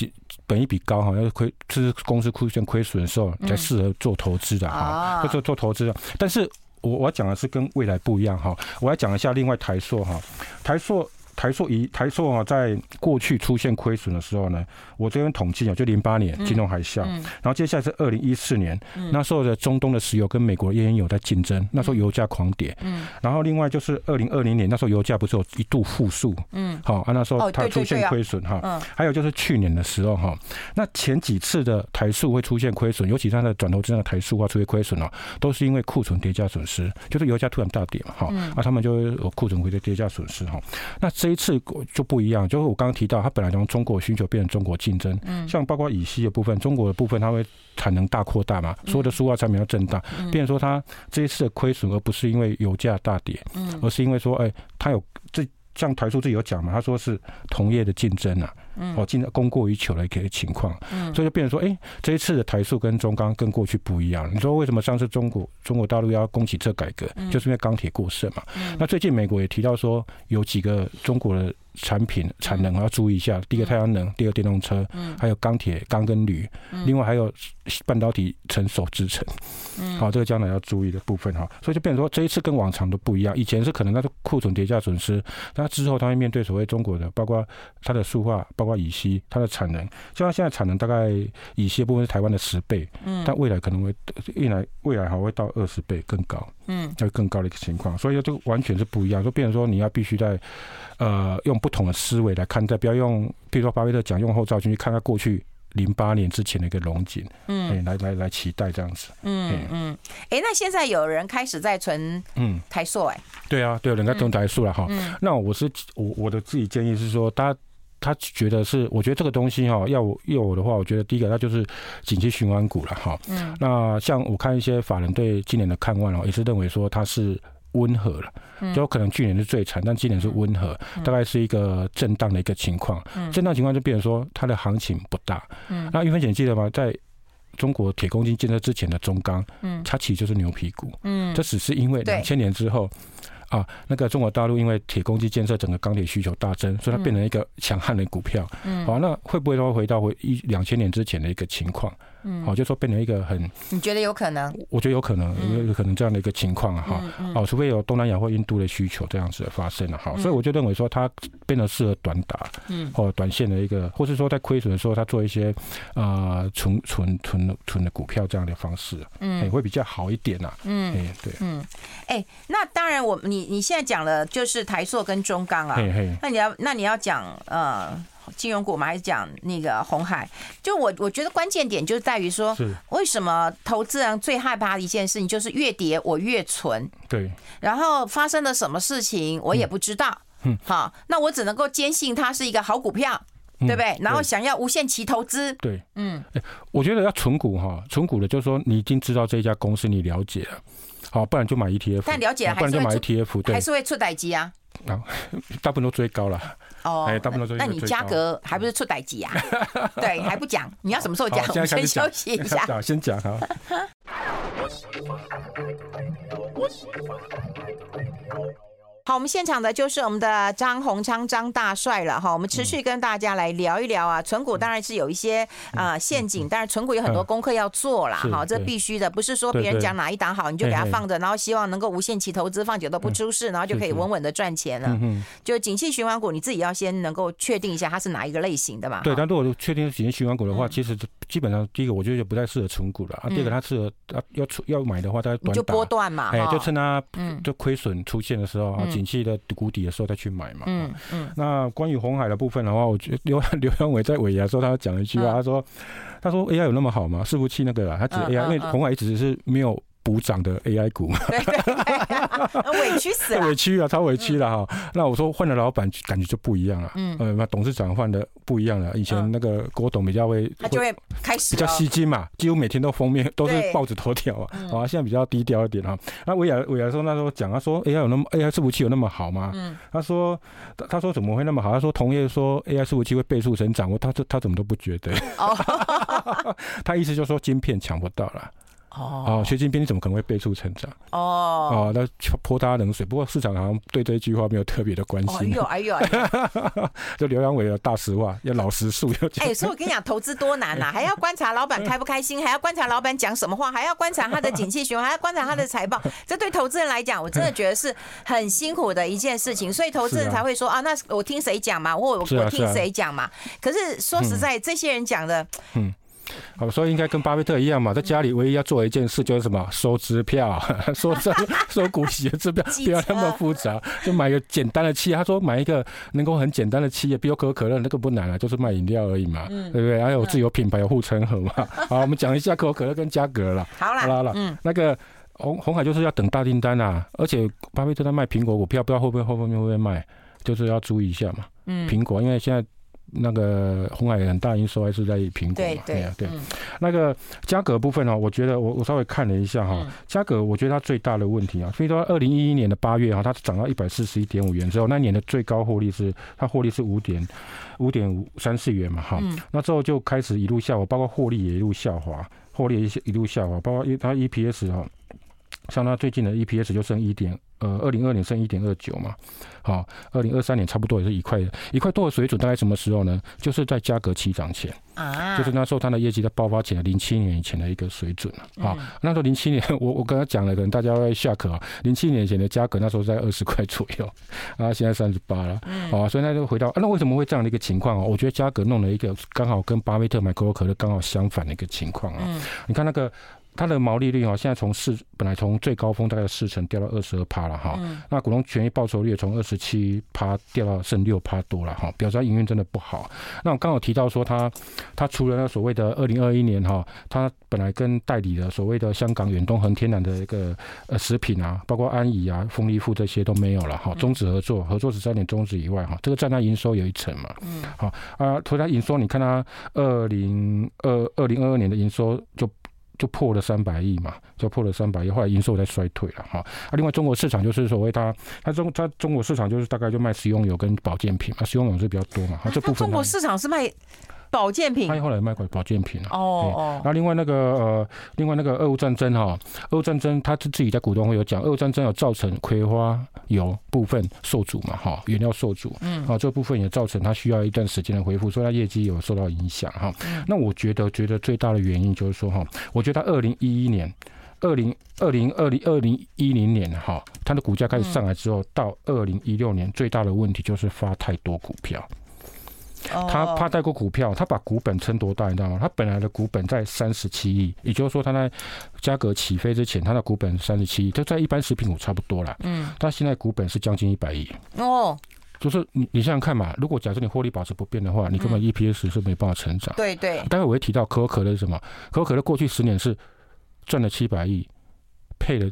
本一比高哈，要亏就是公司出现亏损的时候才适合做投资的哈，做做投资的。但是我我要讲的是跟未来不一样哈，我要讲一下另外台塑哈，台塑。台塑以台塑啊，在过去出现亏损的时候呢，我这边统计啊，就零八年金融海啸，然后接下来是二零一四年，那时候的中东的石油跟美国页岩油在竞争，那时候油价狂跌，嗯。然后另外就是二零二零年那时候油价不是有一度负数，嗯，好啊，那时候它出现亏损哈，还有就是去年的时候哈，那前几次的台塑会出现亏损，尤其它的转投资的台塑啊出现亏损哦，都是因为库存叠加损失，就是油价突然大跌嘛，哈，啊他们就会有库存会的叠加损失哈，那。这一次就不一样，就是我刚刚提到，它本来从中国需求变成中国竞争，嗯，像包括乙烯的部分，中国的部分它会产能大扩大嘛，所有的塑化产品要增大，变成说它这一次的亏损，而不是因为油价大跌，嗯，而是因为说，哎，它有这像台塑自己有讲嘛，他说是同业的竞争啊。嗯，哦，进的供过于求的一个情况，嗯，所以就变成说，哎、欸，这一次的台塑跟中钢跟过去不一样。你说为什么上次中国中国大陆要供给侧改革，就是因为钢铁过剩嘛。那最近美国也提到说，有几个中国的产品产能要注意一下，第一个太阳能，第二个电动车，还有钢铁、钢跟铝，另外还有半导体成熟制程，好，这个将来要注意的部分哈。所以就变成说，这一次跟往常都不一样。以前是可能它的库存叠加损失，那之后它会面对所谓中国的，包括它的塑化。包括乙烯，它的产能，像它现在产能大概乙烯部分是台湾的十倍，嗯，但未来可能会未来未来还会到二十倍更高，嗯，要更高的一个情况，所以就完全是不一样，就变成说你要必须在呃用不同的思维来看待，不要用，比如说巴菲特讲用后照镜去看看过去零八年之前的一个龙井，嗯，来来来期待这样子，嗯嗯，哎，那现在有人开始在存嗯。台塑哎，对啊，对，有人在存台塑了哈，那我是我我的自己建议是说，大家。他觉得是，我觉得这个东西哈，要我要我的话，我觉得第一个它就是景气循环股了哈。嗯。那像我看一些法人对今年的看望哦，也是认为说它是温和了，就可能去年是最惨，但今年是温和，大概是一个震荡的一个情况。嗯。震荡情况就变成说它的行情不大。嗯。那玉芬姐记得吗？在中国铁公斤建设之前的中钢，嗯，它其实就是牛皮股。嗯。这只是因为两千年之后。啊，那个中国大陆因为铁公鸡建设，整个钢铁需求大增，所以它变成一个强悍的股票。嗯，好，那会不会说回到回一两千年之前的一个情况？嗯，好，就说变成一个很，你觉得有可能？我觉得有可能，有有可能这样的一个情况哈，哦，除非有东南亚或印度的需求这样子的发生了哈，所以我就认为说它变得适合短打，嗯，或短线的一个，或是说在亏损的时候，它做一些啊存存存存的股票这样的方式，嗯，会比较好一点呐，嗯，哎，对，嗯，哎，那当然我你你现在讲了就是台塑跟中钢啊，那你要那你要讲呃。金融股，我们还是讲那个红海。就我我觉得关键点就是在于说，为什么投资人最害怕的一件事情就是越跌我越存。对。然后发生了什么事情我也不知道。嗯。好，那我只能够坚信它是一个好股票，对不对？然后想要无限期投资。对。嗯。我觉得要存股哈，存股的就是说你已经知道这家公司，你了解了，好，不然就买 ETF。但了解了还是会 ETF，对，还是会出代机啊。啊，大部分都追高了。哦，大部分都追。那你价格还不是出代级啊？对，还不讲，你要什么时候讲？我们先休息一下。先讲哈。好，我们现场的就是我们的张宏昌张大帅了哈。我们持续跟大家来聊一聊啊，存股当然是有一些啊陷阱，但是存股有很多功课要做啦。哈，这必须的，不是说别人讲哪一档好你就给他放着，然后希望能够无限期投资，放久都不出事，然后就可以稳稳的赚钱了。就景气循环股，你自己要先能够确定一下它是哪一个类型的嘛。对，但如果确定是景气循环股的话，其实基本上第一个我觉得就不太适合存股了啊。第二个它适合啊要出要买的话，它就波段嘛，哎，就趁它就亏损出现的时候啊。景气的谷底的时候再去买嘛。嗯嗯。那关于红海的部分的话，我觉得刘刘阳伟在尾牙的时候，他讲了一句话，他说：“他说 AI 有那么好吗？伺服器那个啊，他指 AI，因为红海一直是没有。”补涨的 AI 股 嘛，对对对，委屈死了，委屈啊，超委屈了哈。那我说换了老板，感觉就不一样了。嗯，呃，那董事长换的不一样了。以前那个郭董比较会，他就会开始比较吸睛嘛，几乎每天都封面都是报纸头条啊。啊，现在比较低调一点哈。那伟亚伟亚说那时候讲，他说 AI 有那么 AI 伺服器有那么好吗？嗯，他说他说怎么会那么好？他说同业说 AI 伺服器会倍速成长，我他他怎么都不觉得。哦，他意思就是说晶片抢不到了。哦，学晶片你怎么可能会倍速成长？哦，哦，那泼他冷水。不过市场好像对这一句话没有特别的关心。哎呦哎呦，就刘阳伟的大实话，要老实述。哎，所以我跟你讲，投资多难呐，还要观察老板开不开心，还要观察老板讲什么话，还要观察他的景气循环，还要观察他的财报。这对投资人来讲，我真的觉得是很辛苦的一件事情。所以投资人才会说啊，那我听谁讲嘛，或我我听谁讲嘛。可是说实在，这些人讲的，嗯。好，所以应该跟巴菲特一样嘛，在家里唯一要做一件事就是什么？收支票，收收收股息的支票，不要那么复杂，就买个简单的企业。他说买一个能够很简单的企业，比如可口可乐那个不难啊，就是卖饮料而已嘛，对不对？还有自有品牌，有护城河嘛。好，我们讲一下可口可乐跟嘉格了。好啦，好啦，嗯，那个红红海就是要等大订单啊，而且巴菲特在卖苹果股票，不知道会不会后面会不会卖，就是要注意一下嘛。嗯，苹果因为现在。那个红海很大营收还是在苹果嘛？对啊，对。那个嘉格部分呢？我觉得我我稍微看了一下哈，嘉格我觉得它最大的问题啊，所以说二零一一年的八月啊，它涨到一百四十一点五元之后，那年的最高获利是它获利是五点五点五三四元嘛哈，那之后就开始一路下滑，包括获利也一路下滑，获利一一路下滑，包括它 EPS 哈，像它最近的 EPS 就剩一点。呃，二零二零剩一点二九嘛，好，二零二三年差不多也是一块一块多的水准，大概什么时候呢？就是在价格起涨前啊，就是那时候它的业绩在爆发前，零七年以前的一个水准好，那时候零七年，我我刚刚讲了，可能大家会下课啊。零七年以前的价格那时候在二十块左右，啊，现在三十八了，好，所以那就回到，那为什么会这样的一个情况啊？我觉得价格弄了一个刚好跟巴菲特买可口可乐刚好相反的一个情况啊。你看那个。它的毛利率哈，现在从四本来从最高峰大概四成掉到二十二趴了哈。那股东权益报酬率从二十七趴掉到剩六趴多了哈，表示它营运真的不好。那我刚好提到说，它它除了那所谓的二零二一年哈，它本来跟代理的所谓的香港远东恒天然的一个呃食品啊，包括安怡啊、丰利富这些都没有了哈，终止合作，合作十三年终止以外哈，这个占它营收有一成嘛。嗯。好啊，除了营收，你看它二零二二零二二年的营收就。就破了三百亿嘛，就破了三百亿，后来营收在衰退了哈。啊，另外中国市场就是所谓它，它中它中国市场就是大概就卖食用油跟保健品嘛，食用油是比较多嘛。啊，这部分中国市场是卖保健品，他后来卖过保健品了。哦哦。那另外那个呃，另外那个俄乌战争哈，俄乌战争他自自己在股东会有讲，俄乌战争有造成葵花油部分受阻嘛，哈，原料受阻，嗯，啊，这部分也造成他需要一段时间的恢复，所以它业绩有受到影响，哈。那我觉得，觉得最大的原因就是说，哈，我觉得它二零一一年。二零二零二零二零一零年哈，它的股价开始上来之后，到二零一六年最大的问题就是发太多股票。他他带过股票，他把股本撑多大，你知道吗？他本来的股本在三十七亿，也就是说他在价格起飞之前，他的股本三十七亿，这在一般食品股差不多啦。嗯，他现在股本是将近一百亿。哦，就是你你想想看嘛，如果假设你获利保持不变的话，你根本 EPS 是没办法成长。对对。待会我会提到可口可乐是什么？可口可乐过去十年是。赚了七百亿，配了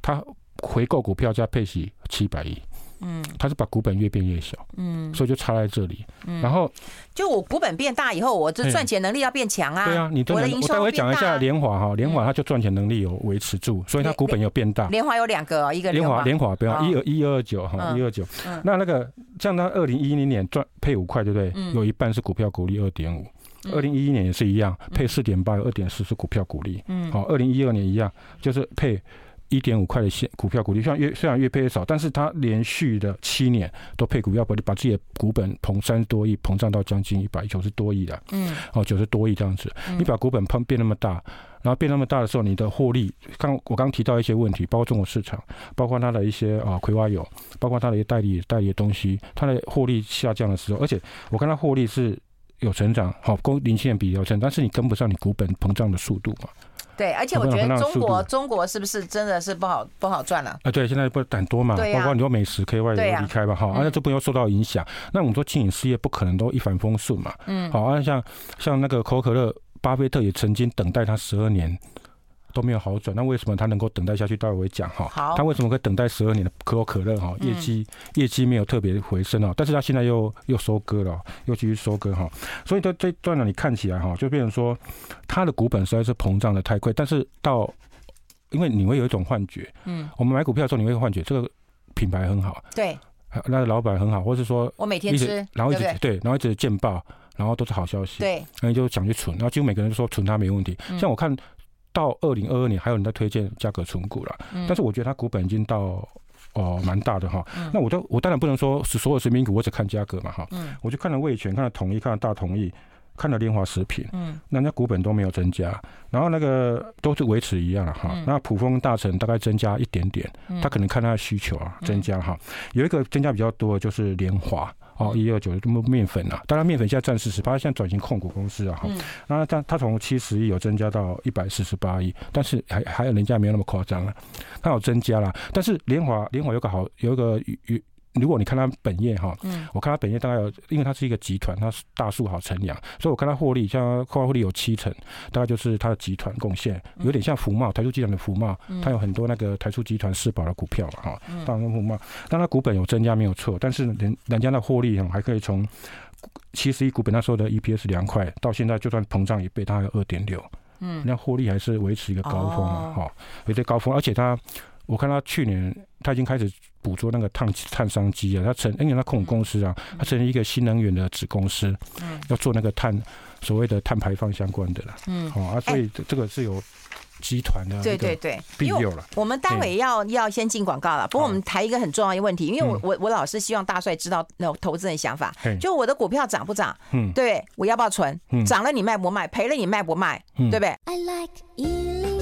他回购股票加配息七百亿，嗯，他是把股本越变越小，嗯，所以就差在这里。嗯，然后就我股本变大以后，我这赚钱能力要变强啊。对啊，你我的营收变大。我待会讲一下联华哈，联华它就赚钱能力有维持住，所以它股本有变大。联华有两个，一个联华联华不要一二一二九哈一二九，那那个像他二零一零年赚配五块，对不对？嗯有一半是股票股利二点五。二零一一年也是一样，配四点八，有二点四是股票股利。嗯，好，二零一二年一样，就是配一点五块的现股票股利。虽然越虽然越配越少，但是它连续的七年都配股票股利，把自己的股本膨三十多亿，膨胀到将近一百九十多亿的。嗯，哦，九十多亿这样子。你把股本膨变那么大，然后变那么大的时候，你的获利，刚我刚提到一些问题，包括中国市场，包括它的一些啊葵花油，包括它的一些代理代理的东西，它的获利下降的时候，而且我看它获利是。有成长，好，跟零线比有成长，但是你跟不上你股本膨胀的速度嘛？对，而且我觉得中国中国是不是真的是不好不好赚了？啊，对，现在不很多嘛，包括你说美食 KY 也离开吧，哈，而且这部分又受到影响。那我们说餐饮事业不可能都一帆风顺嘛，嗯，好，啊，像像那个可口可乐，巴菲特也曾经等待他十二年。都没有好转，那为什么他能够等待下去？待会我会讲哈。好。他为什么可以等待十二年的可口可乐哈？业绩业绩没有特别回升啊，但是他现在又又收割了，又继续收割哈。所以在这段呢，你看起来哈，就变成说，他的股本实在是膨胀的太快。但是到，因为你会有一种幻觉，嗯，我们买股票的时候你会有幻觉，这个品牌很好，对，那个老板很好，或是说我每天吃，然后一直对，然后一直见报，然后都是好消息，对，然后就想去存，然后几乎每个人都说存它没问题，像我看。到二零二二年，还有人在推荐价格存股了，但是我觉得它股本已经到哦蛮大的哈。那我都我当然不能说是所有食品股我只看价格嘛哈。我就看了味全，看了统一，看了大同意，看了联华食品，嗯，那人家股本都没有增加，然后那个都是维持一样了哈。那普丰大成大概增加一点点，他可能看他的需求啊增加哈。有一个增加比较多的就是联华。哦，一二九的面粉啊，当然面粉现在占四十，八现在转型控股公司啊，哈、嗯，那它它从七十亿有增加到一百四十八亿，但是还还有人家没有那么夸张啊，它有增加了，但是联华联华有个好有一个与。如果你看它本业哈，嗯，我看它本业大概有，因为它是一个集团，它是大树好乘凉，所以我看它获利，像它获利有七成，大概就是它的集团贡献，有点像福茂台塑集团的福茂，它有很多那个台塑集团四宝的股票嘛哈，当然福茂，但它股本有增加没有错，但是人人家的获利哈还可以从七十亿股本那时候的 EPS 两块，到现在就算膨胀一倍，大概有二点六，嗯，那获利还是维持一个高峰啊哈，维持高峰，而且它。我看它去年它已经开始捕捉那个碳碳商机啊，它成因为它控股公司啊，它成立一个新能源的子公司，嗯，要做那个碳所谓的碳排放相关的了，嗯，哦啊，所以这个是有集团的对对对。必有了。我们待会要要先进广告了，不过我们谈一个很重要的问题，因为我我我老是希望大帅知道那投资人的想法，就我的股票涨不涨，嗯，对，我要不要存？涨了你卖不卖？赔了你卖不卖？对不对？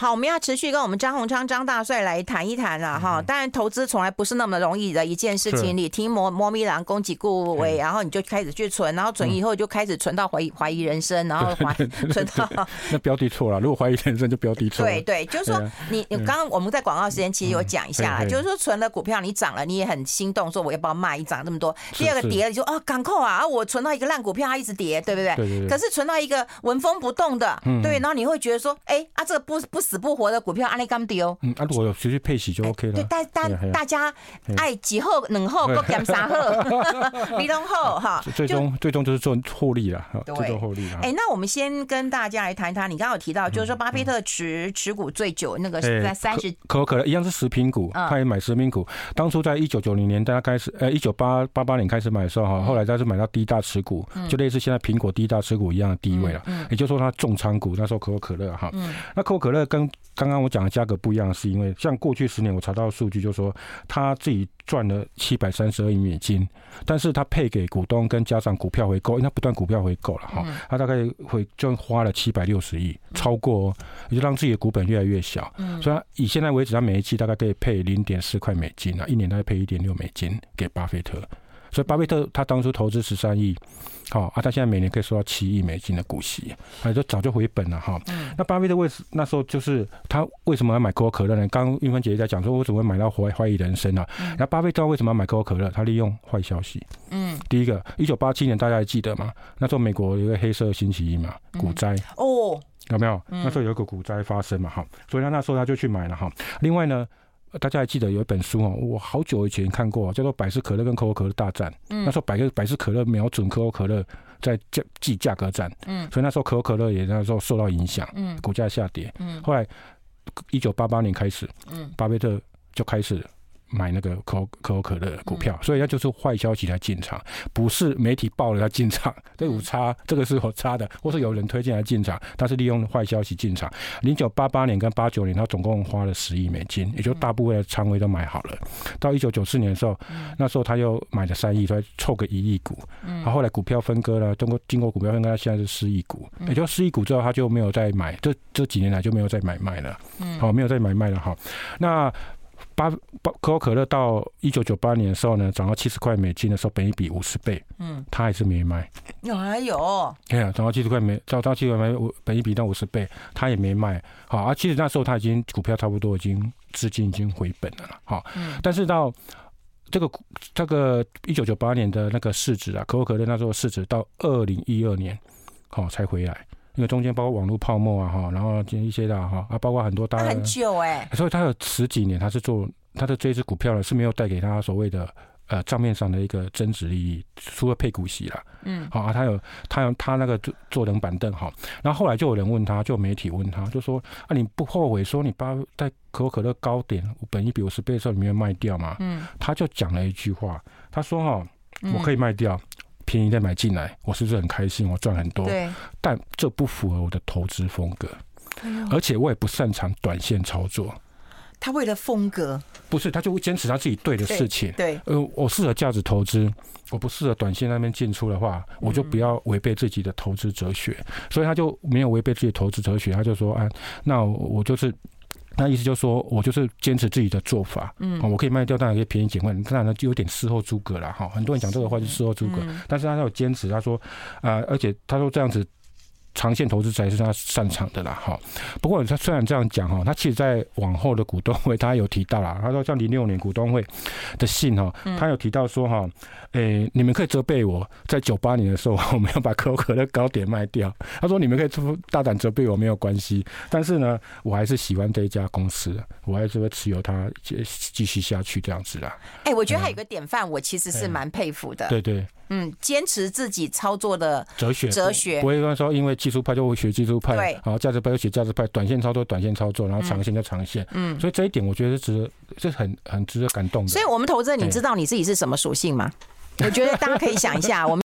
好，我们要持续跟我们张宏昌张大帅来谈一谈了哈。当然，投资从来不是那么容易的一件事情。你听摩摩咪郎攻击顾维，然后你就开始去存，然后存以后就开始存到怀疑怀疑人生，然后怀存到那标的错了。如果怀疑人生就标的错。对对，就是说你你刚刚我们在广告时间其实有讲一下，就是说存了股票你涨了你也很心动，说我要不要卖？一涨这么多。第二个跌了你就啊赶快啊！我存到一个烂股票它一直跌，对不对？对。可是存到一个纹风不动的，对，然后你会觉得说，哎啊这个不不。死不活的股票，安利干丢。嗯，啊，如果有持续配息就 OK 了。对，大大大家爱几后两后各减三后，离东后哈。最终最终就是做获利了，最终获利了。哎，那我们先跟大家来谈一谈，你刚刚有提到，就是说巴菲特持持股最久那个是在三十。可口可乐一样是食品股，他也买食品股。当初在一九九零年大家开始，呃，一九八八八年开始买的时候哈，后来他是买到第一大持股，就类似现在苹果第一大持股一样的地位了。也就是说他重仓股，那时候可口可乐哈。那可口可乐跟跟刚刚我讲的价格不一样，是因为像过去十年我查到的数据，就是说他自己赚了七百三十二亿美金，但是他配给股东跟加上股票回购，因为他不断股票回购了哈，他大概会就花了七百六十亿，超过，也就让自己的股本越来越小。所以他以现在为止，他每一期大概可以配零点四块美金啊，一年大概配一点六美金给巴菲特。所以巴菲特他当初投资十三亿，好啊，他现在每年可以收到七亿美金的股息，啊，就早就回本了哈。那巴菲特为什那时候就是他为什么要买可口可乐呢？刚玉芬姐姐在讲说，为什么会买到怀怀疑人生呢？那巴菲特为什么要买可口可乐？他利用坏消息。嗯，第一个，一九八七年大家还记得吗？那时候美国有一个黑色星期一嘛，股灾哦，有没有？那时候有一个股灾发生嘛，哈，所以他那时候他就去买了哈。另外呢。大家还记得有一本书哦，我好久以前看过，叫做《百事可乐跟可口可乐大战》。嗯，那时候百个百事可乐瞄准可口可乐在价计价格战。嗯，所以那时候可口可乐也那时候受到影响。嗯，股价下跌。嗯，后来一九八八年开始，嗯，巴菲特就开始。买那个可口可口可乐的股票，所以他就是坏消息来进场，不是媒体报了他进场，这有差，这个是有差的，或是有人推荐他进场，他是利用坏消息进场。零九八八年跟八九年，他总共花了十亿美金，也就大部分的仓位都买好了。到一九九四年的时候，那时候他又买了三亿，所以凑个一亿股。他后，后来股票分割了，通过经过股票分割，他现在是四亿股，也就四亿股之后他就没有再买，这这几年来就没有再买卖了。好，没有再买卖了哈。那巴巴可口可乐到一九九八年的时候呢，涨到七十块美金的时候，本一比五十倍，嗯，他还是没卖。有还有，哎呀，涨到七十块美，涨到七十块美，本一比到五十倍，他也没卖。好，啊，其实那时候他已经股票差不多已经资金已经回本了了。好，嗯，但是到这个这个一九九八年的那个市值啊，可口可乐那时候市值到二零一二年，好才回来。因为中间包括网络泡沫啊，哈，然后一些的哈啊，包括很多大，很久哎，所以他有十几年，他是做他的这支股票呢是没有带给他所谓的呃账面上的一个增值利益，除了配股息啦，嗯，好啊，他有他有他那个坐坐等板凳哈，然后后来就有人问他，就有媒体问他，就说啊，你不后悔说你把在可口可乐高点本一比五十倍的时候你没有卖掉吗？嗯，他就讲了一句话，他说哈，我可以卖掉。便宜再买进来，我是不是很开心？我赚很多，对，但这不符合我的投资风格，而且我也不擅长短线操作。他为了风格，不是，他就会坚持他自己对的事情。对，呃，我适合价值投资，我不适合短线那边进出的话，我就不要违背自己的投资哲学。所以他就没有违背自己的投资哲学，他就说：“啊，那我就是。”那意思就是说，我就是坚持自己的做法，嗯，我可以卖掉，当然可以便宜捡回来，当然呢就有点事后诸葛了哈。很多人讲这个话就事后诸葛，但是他有坚持，他说，啊，而且他说这样子。长线投资才是他擅长的啦，哈。不过他虽然这样讲哈，他其实在往后的股东会，他有提到啦。他说像零六年股东会的信哈，他有提到说哈，诶，你们可以责备我在九八年的时候我没有把可口可乐高点卖掉。他说你们可以出大胆责备我没有关系，但是呢，我还是喜欢这一家公司，我还是会持有它继继续下去这样子啦。哎，我觉得还有个典范，我其实是蛮佩服的。对对。嗯，坚持自己操作的哲学，哲学不会说因为技术派就会学技术派，对，好价值派就学价值派，短线操作短线操作，然后长线就长线，嗯，所以这一点我觉得是值得，是很很值得感动的。所以我们投资人，你知道你自己是什么属性吗？我觉得大家可以想一下，我们。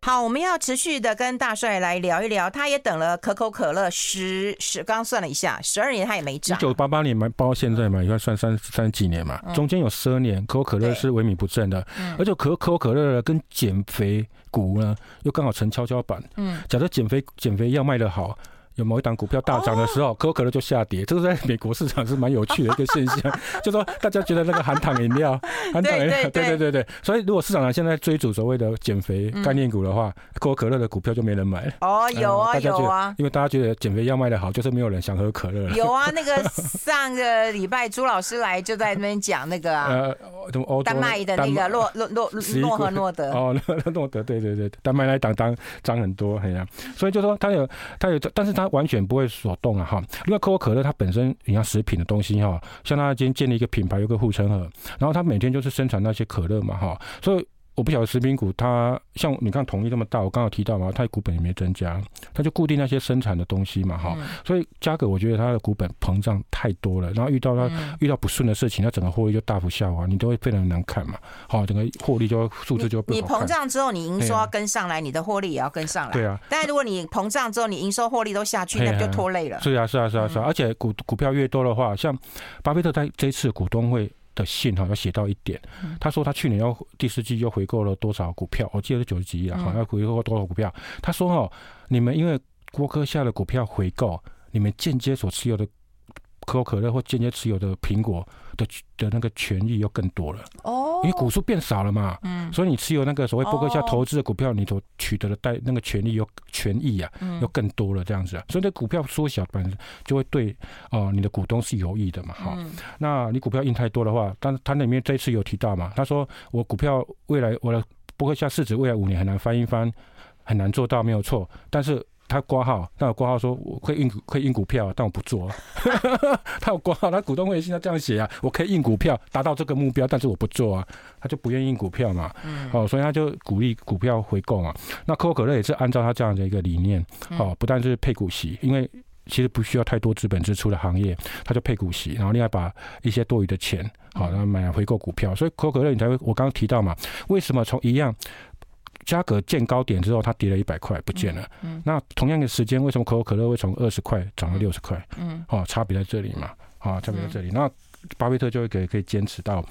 好，我们要持续的跟大帅来聊一聊。他也等了可口可乐十十，刚刚算了一下，十二年他也没涨。一九八八年买，包括现在嘛，应该算三三几年嘛，中间有十二年可口可乐是萎靡不振的，而且可可口可乐跟减肥股呢又刚好成跷跷板。嗯，假设减肥减肥药卖得好。有某一档股票大涨的时候，可口可乐就下跌，这个在美国市场是蛮有趣的一个现象。就说大家觉得那个含糖饮料，含糖饮料，对对对对。所以如果市场上现在追逐所谓的减肥概念股的话，可口可乐的股票就没人买。哦，有啊有啊，因为大家觉得减肥药卖的好，就是没有人想喝可乐了。有啊，那个上个礼拜朱老师来就在那边讲那个啊，呃，丹麦的那个诺诺诺诺和诺德。哦，诺诺德，对对对，丹麦那档当涨很多，哎呀，所以就说他有他有，但是完全不会所动了哈，因为可口可乐它本身你像食品的东西哈，像它今天建立一个品牌，有个护城河，然后它每天就是生产那些可乐嘛哈，所以我不晓得食品股它像你看统一这么大，我刚刚提到嘛，它股本也没增加，它就固定那些生产的东西嘛，哈、嗯，所以嘉格我觉得它的股本膨胀太多了，然后遇到它、嗯、遇到不顺的事情，它整个获利就大幅下滑，你都会非常难看嘛，好，整个获利就数字就不你，你膨胀之后，你营收要跟上来，你的获利也要跟上来，对啊。但是如果你膨胀之后，你营收获利都下去，那不就拖累了。是啊，是啊，是啊，是啊，而且股股票越多的话，像巴菲特在这一次股东会。的信哈要写到一点，他说他去年要第四季又回购了多少股票？我记得是九十几亿啊，好像回购多少股票？他说哦，你们因为郭科下的股票回购，你们间接所持有的可口可乐或间接持有的苹果。的的那个权益又更多了哦，因为股数变少了嘛，嗯，所以你持有那个所谓波克夏投资的股票，你所取得的代那个权利又权益啊，又更多了这样子啊，所以这股票缩小本身就会对哦你的股东是有益的嘛，哈，那你股票印太多的话，但是他那里面这一次有提到嘛，他说我股票未来我的波克夏市值未来五年很难翻一番，很难做到没有错，但是。他挂号，他有挂号说我可以印可以印股票，但我不做。他有挂号，他股东会信他这样写啊，我可以印股票达到这个目标，但是我不做啊，他就不愿意印股票嘛。嗯。哦，所以他就鼓励股票回购嘛。那可口可乐也是按照他这样的一个理念，哦，不但是配股息，因为其实不需要太多资本支出的行业，他就配股息，然后另外把一些多余的钱，好，然后买来回购股票。所以可口可乐你才会，我刚刚提到嘛，为什么从一样。价格见高点之后，它跌了一百块，不见了。嗯嗯、那同样的时间，为什么可口可乐会从二十块涨到六十块？嗯，哦，差别在这里嘛，啊，差别在这里。嗯、那巴菲特就会可以可以坚持到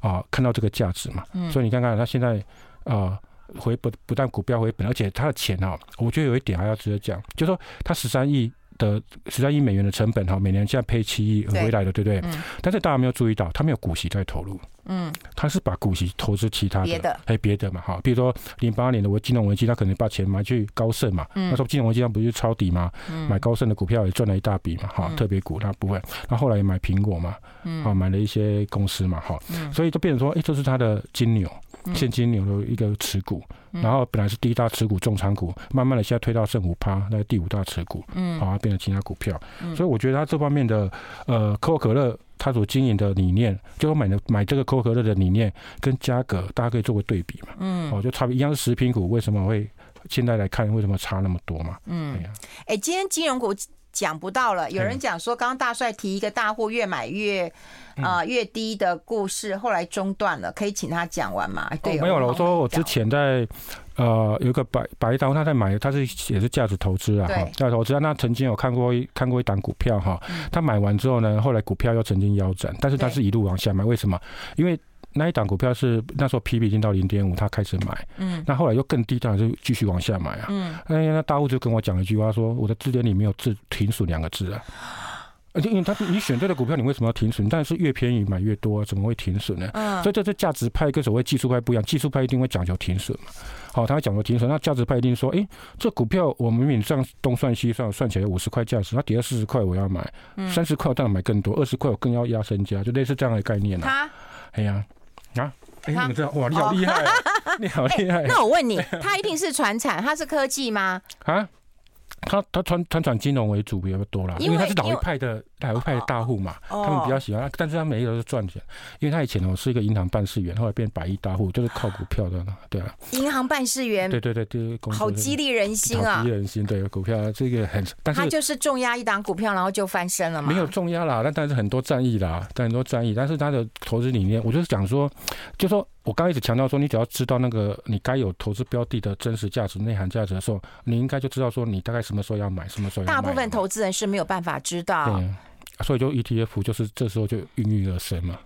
啊，看到这个价值嘛。嗯、所以你看看他现在啊，回不不但股票回本，而且他的钱啊，我觉得有一点还要值得讲，就是说他十三亿。的十三亿美元的成本哈，每年现在赔七亿回来的，对不对？嗯。但是大家没有注意到，他没有股息在投入。嗯。他是把股息投资其他的，别的，还有别的嘛哈。比如说零八年的我金融危机，他可能把钱买去高盛嘛。嗯。那时候金融危机他不是抄底嘛？嗯。买高盛的股票也赚了一大笔嘛哈，特别股那部分。那后来也买苹果嘛。嗯。啊，买了一些公司嘛哈。嗯。所以就变成说，哎，这是他的金牛。现金流的一个持股，然后本来是第一大持股重仓股，慢慢的现在推到剩五趴，那个第五大持股，嗯，好，变成其他股票，所以我觉得他这方面的呃可口可乐，他所经营的理念，就买的买这个可口可乐的理念，跟价格大家可以做个对比嘛，嗯，哦，就差别一样是食品股，为什么会现在来看为什么差那么多嘛？嗯，哎，今天金融股。讲不到了，有人讲说，刚刚大帅提一个大户越买越啊、呃、越低的故事，后来中断了，可以请他讲完吗？对，没有了。我说我之前在呃有一个白白刀，他在买，他是也是价值投资啊，价值投资啊。那曾经有看过看过一档股票哈，他买完之后呢，后来股票又曾经腰斩，但是他是一路往下买，为什么？因为那一档股票是那时候 P/B 已经到零点五，他开始买，嗯，那后来又更低，当然是继续往下买啊，嗯，哎，那大户就跟我讲了一句话说，我的字典里没有字停损两个字啊，而且因为他你选对了股票，你为什么要停损？但是越便宜买越多，怎么会停损呢？嗯，所以这是价值派跟所谓技术派不一样，技术派一定会讲求停损嘛，好，他会讲求停损，那价值派一定说，哎，这股票我明明这样东算西算，算起来五十块价值，它跌了四十块我要买，三十块我当然买更多，二十块我更要压身家，就类似这样的概念啊，哎呀。你们知道哇？你好厉害，你好厉害。那我问你，他一定是船产，他是科技吗？啊？他他传传转金融为主比较多啦，因为他是老一派的老一派的大户嘛，他们比较喜欢。但是他每一个都是赚钱，因为他以前哦是一个银行办事员，后来变百亿大户，就是靠股票的，对啊。银行办事员，对对对对，好激励人心啊！激励人心，对股票这个很，但是他就是重压一档股票，然后就翻身了嘛。没有重压啦，但但是很多战役啦，但很多战役，但是他的投资理念，我就是讲说，就说。我刚一直强调说，你只要知道那个你该有投资标的的真实价值、内涵价值的时候，你应该就知道说你大概什么时候要买，什么时候要买。大部分投资人是没有办法知道。对，所以就 ETF 就是这时候就应运而生嘛，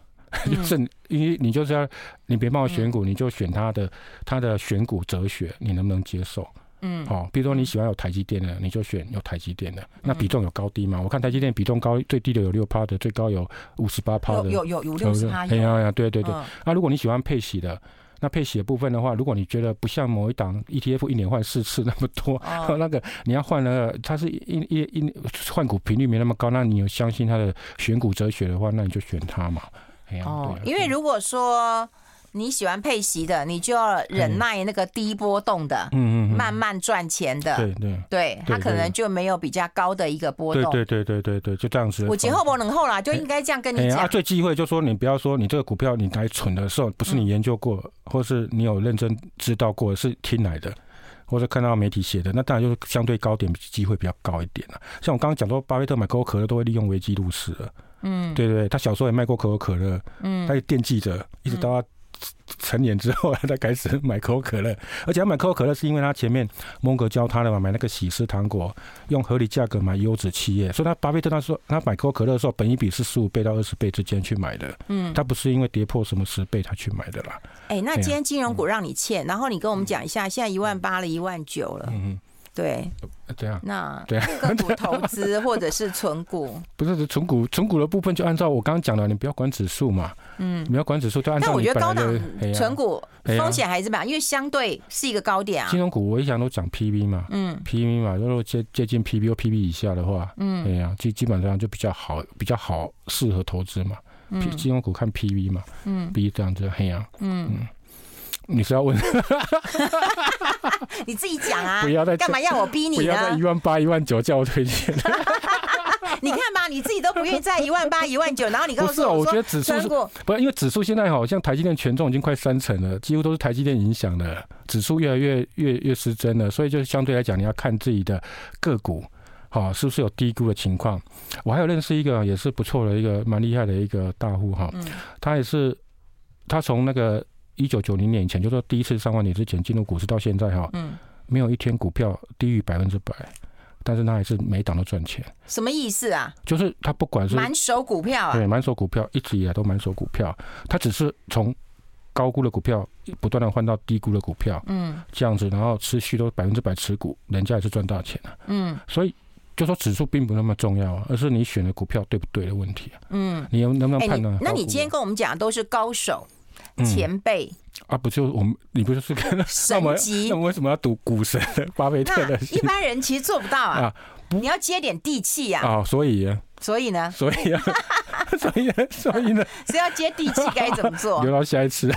嗯、就是因为你就是要你别帮我选股，嗯、你就选它的它的选股哲学，你能不能接受？嗯，好，比如说你喜欢有台积电的，你就选有台积电的。那比重有高低吗？我看台积电比重高，最低的有六趴的，最高有五十八趴的。有有有六十趴。哎呀呀，对对对。那如果你喜欢配息的，那配息的部分的话，如果你觉得不像某一档 ETF 一年换四次那么多，那个你要换了，它是一一一换股频率没那么高，那你有相信它的选股哲学的话，那你就选它嘛。哦，因为如果说。你喜欢配息的，你就要忍耐那个低波动的，嗯嗯，慢慢赚钱的，对对对，它可能就没有比较高的一个波动，对对对对对，就这样子。我节后不能后啦，就应该这样跟你讲。啊，最忌讳就说你不要说你这个股票你来蠢的时候，不是你研究过，或是你有认真知道过，是听来的，或者看到媒体写的，那当然就是相对高点机会比较高一点了。像我刚刚讲说，巴菲特买可口可乐都会利用危机入市了。嗯，对对对，他小时候也卖过可口可乐，嗯，他也惦记着，一直到他成年之后，他才开始买可口可乐。而且他买可口可乐是因为他前面蒙格教他的嘛，买那个喜事糖果，用合理价格买优质企业。所以他巴菲特他说他买可口可乐的时候，本一比是十五倍到二十倍之间去买的。嗯，他不是因为跌破什么十倍他去买的啦。哎，那今天金融股让你欠，然后你跟我们讲一下，现在一万八了，一万九了。嗯。对，对啊，那对啊，个股投资 或者是存股，不是存股，存股的部分就按照我刚刚讲的，你不要管指数嘛，嗯，你要管指数就按照。但我觉得高档存股风险还是蛮，因为相对是一个高点啊。金融股我一向都讲 PB 嘛，嗯，PB 嘛，如果接接近 PB 或 PB 以下的话，嗯，哎呀，基基本上就比较好，比较好适合投资嘛。嗯，金融股看 PB 嘛，嗯，B 这样子，嘿呀，嗯。你是要问？你自己讲啊！不要再干嘛要我逼你呢？不要在一万八、一万九叫我推荐。你看吧，你自己都不愿意在一万八、一万九，然后你告诉我说，我觉得指数不是因为指数现在好像台积电权重已经快三成了，几乎都是台积电影响的，指数越来越越越失真了，所以就相对来讲，你要看自己的个股，好是不是有低估的情况。我还有认识一个也是不错的一个蛮厉害的一个大户哈，他也是他从那个。一九九零年以前，就是说第一次上万点之前进入股市到现在哈，嗯，没有一天股票低于百分之百，但是他还是每档都赚钱。什么意思啊？就是他不管是满手股票啊，对，满手股票一直以来都满手股票，他只是从高估的股票不断的换到低估的股票，嗯，这样子，然后持续都百分之百持股，人家也是赚大钱啊，嗯，所以就说指数并不那么重要啊，而是你选的股票对不对的问题啊，嗯，你能能不能判断？那你今天跟我们讲的都是高手。前辈、嗯、啊，不就我们？你不就是跟 神级？那我们为什么要读股神巴菲特的？一般人其实做不到啊！啊你要接点地气呀！啊，所以，所以呢？所以啊，所以，所以呢？是要接地气该怎么做？留到下一次。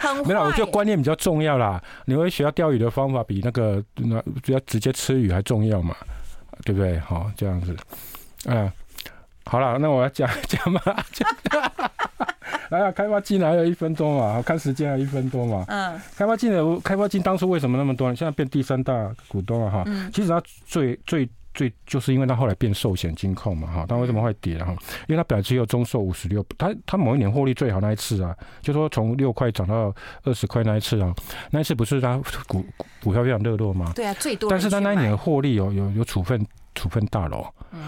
很坏没有，我觉得观念比较重要啦。你会学到钓鱼的方法，比那个那比较直接吃鱼还重要嘛？对不对？好，这样子，嗯、啊。好了，那我要讲讲嘛，来啊，开发金还有一分钟嘛，看时间还有一分多嘛。嗯，开发金的开发金当初为什么那么多？现在变第三大股东了哈。嗯，其实它最最最就是因为它后来变寿险金控嘛哈。它为什么会跌哈？因为它本来只有中寿五十六，它它某一年获利最好那一次啊，就说从六块涨到二十块那一次啊，那一次不是它股股票非常热络吗？对啊，最多。但是它那一年获利有有有处分。处分大楼，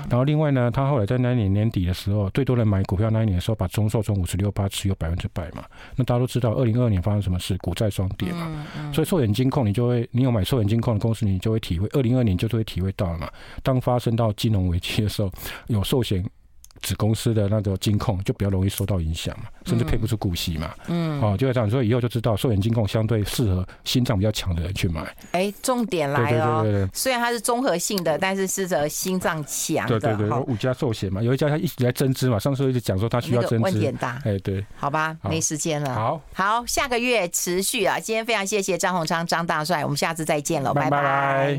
然后另外呢，他后来在那一年年底的时候，最多人买股票那一年的时候，把中寿从五十六趴持有百分之百嘛。那大家都知道，二零二二年发生什么事，股债双跌嘛。所以寿险金控，你就会，你有买寿险金控的公司，你就会体会，二零二二年就会体会到了嘛。当发生到金融危机的时候，有寿险。子公司的那个金控就比较容易受到影响嘛，甚至配不出股息嘛。嗯，哦，就会这样，所以以后就知道寿险金控相对适合心脏比较强的人去买。哎，重点来了，虽然它是综合性的，但是适合心脏强的。对对对，五家寿险嘛，有一家他一直在增资嘛，上次一直讲说他需要增资，问题很大。哎，对，好吧，没时间了。好，好，下个月持续啊。今天非常谢谢张宏昌张大帅，我们下次再见了，拜拜。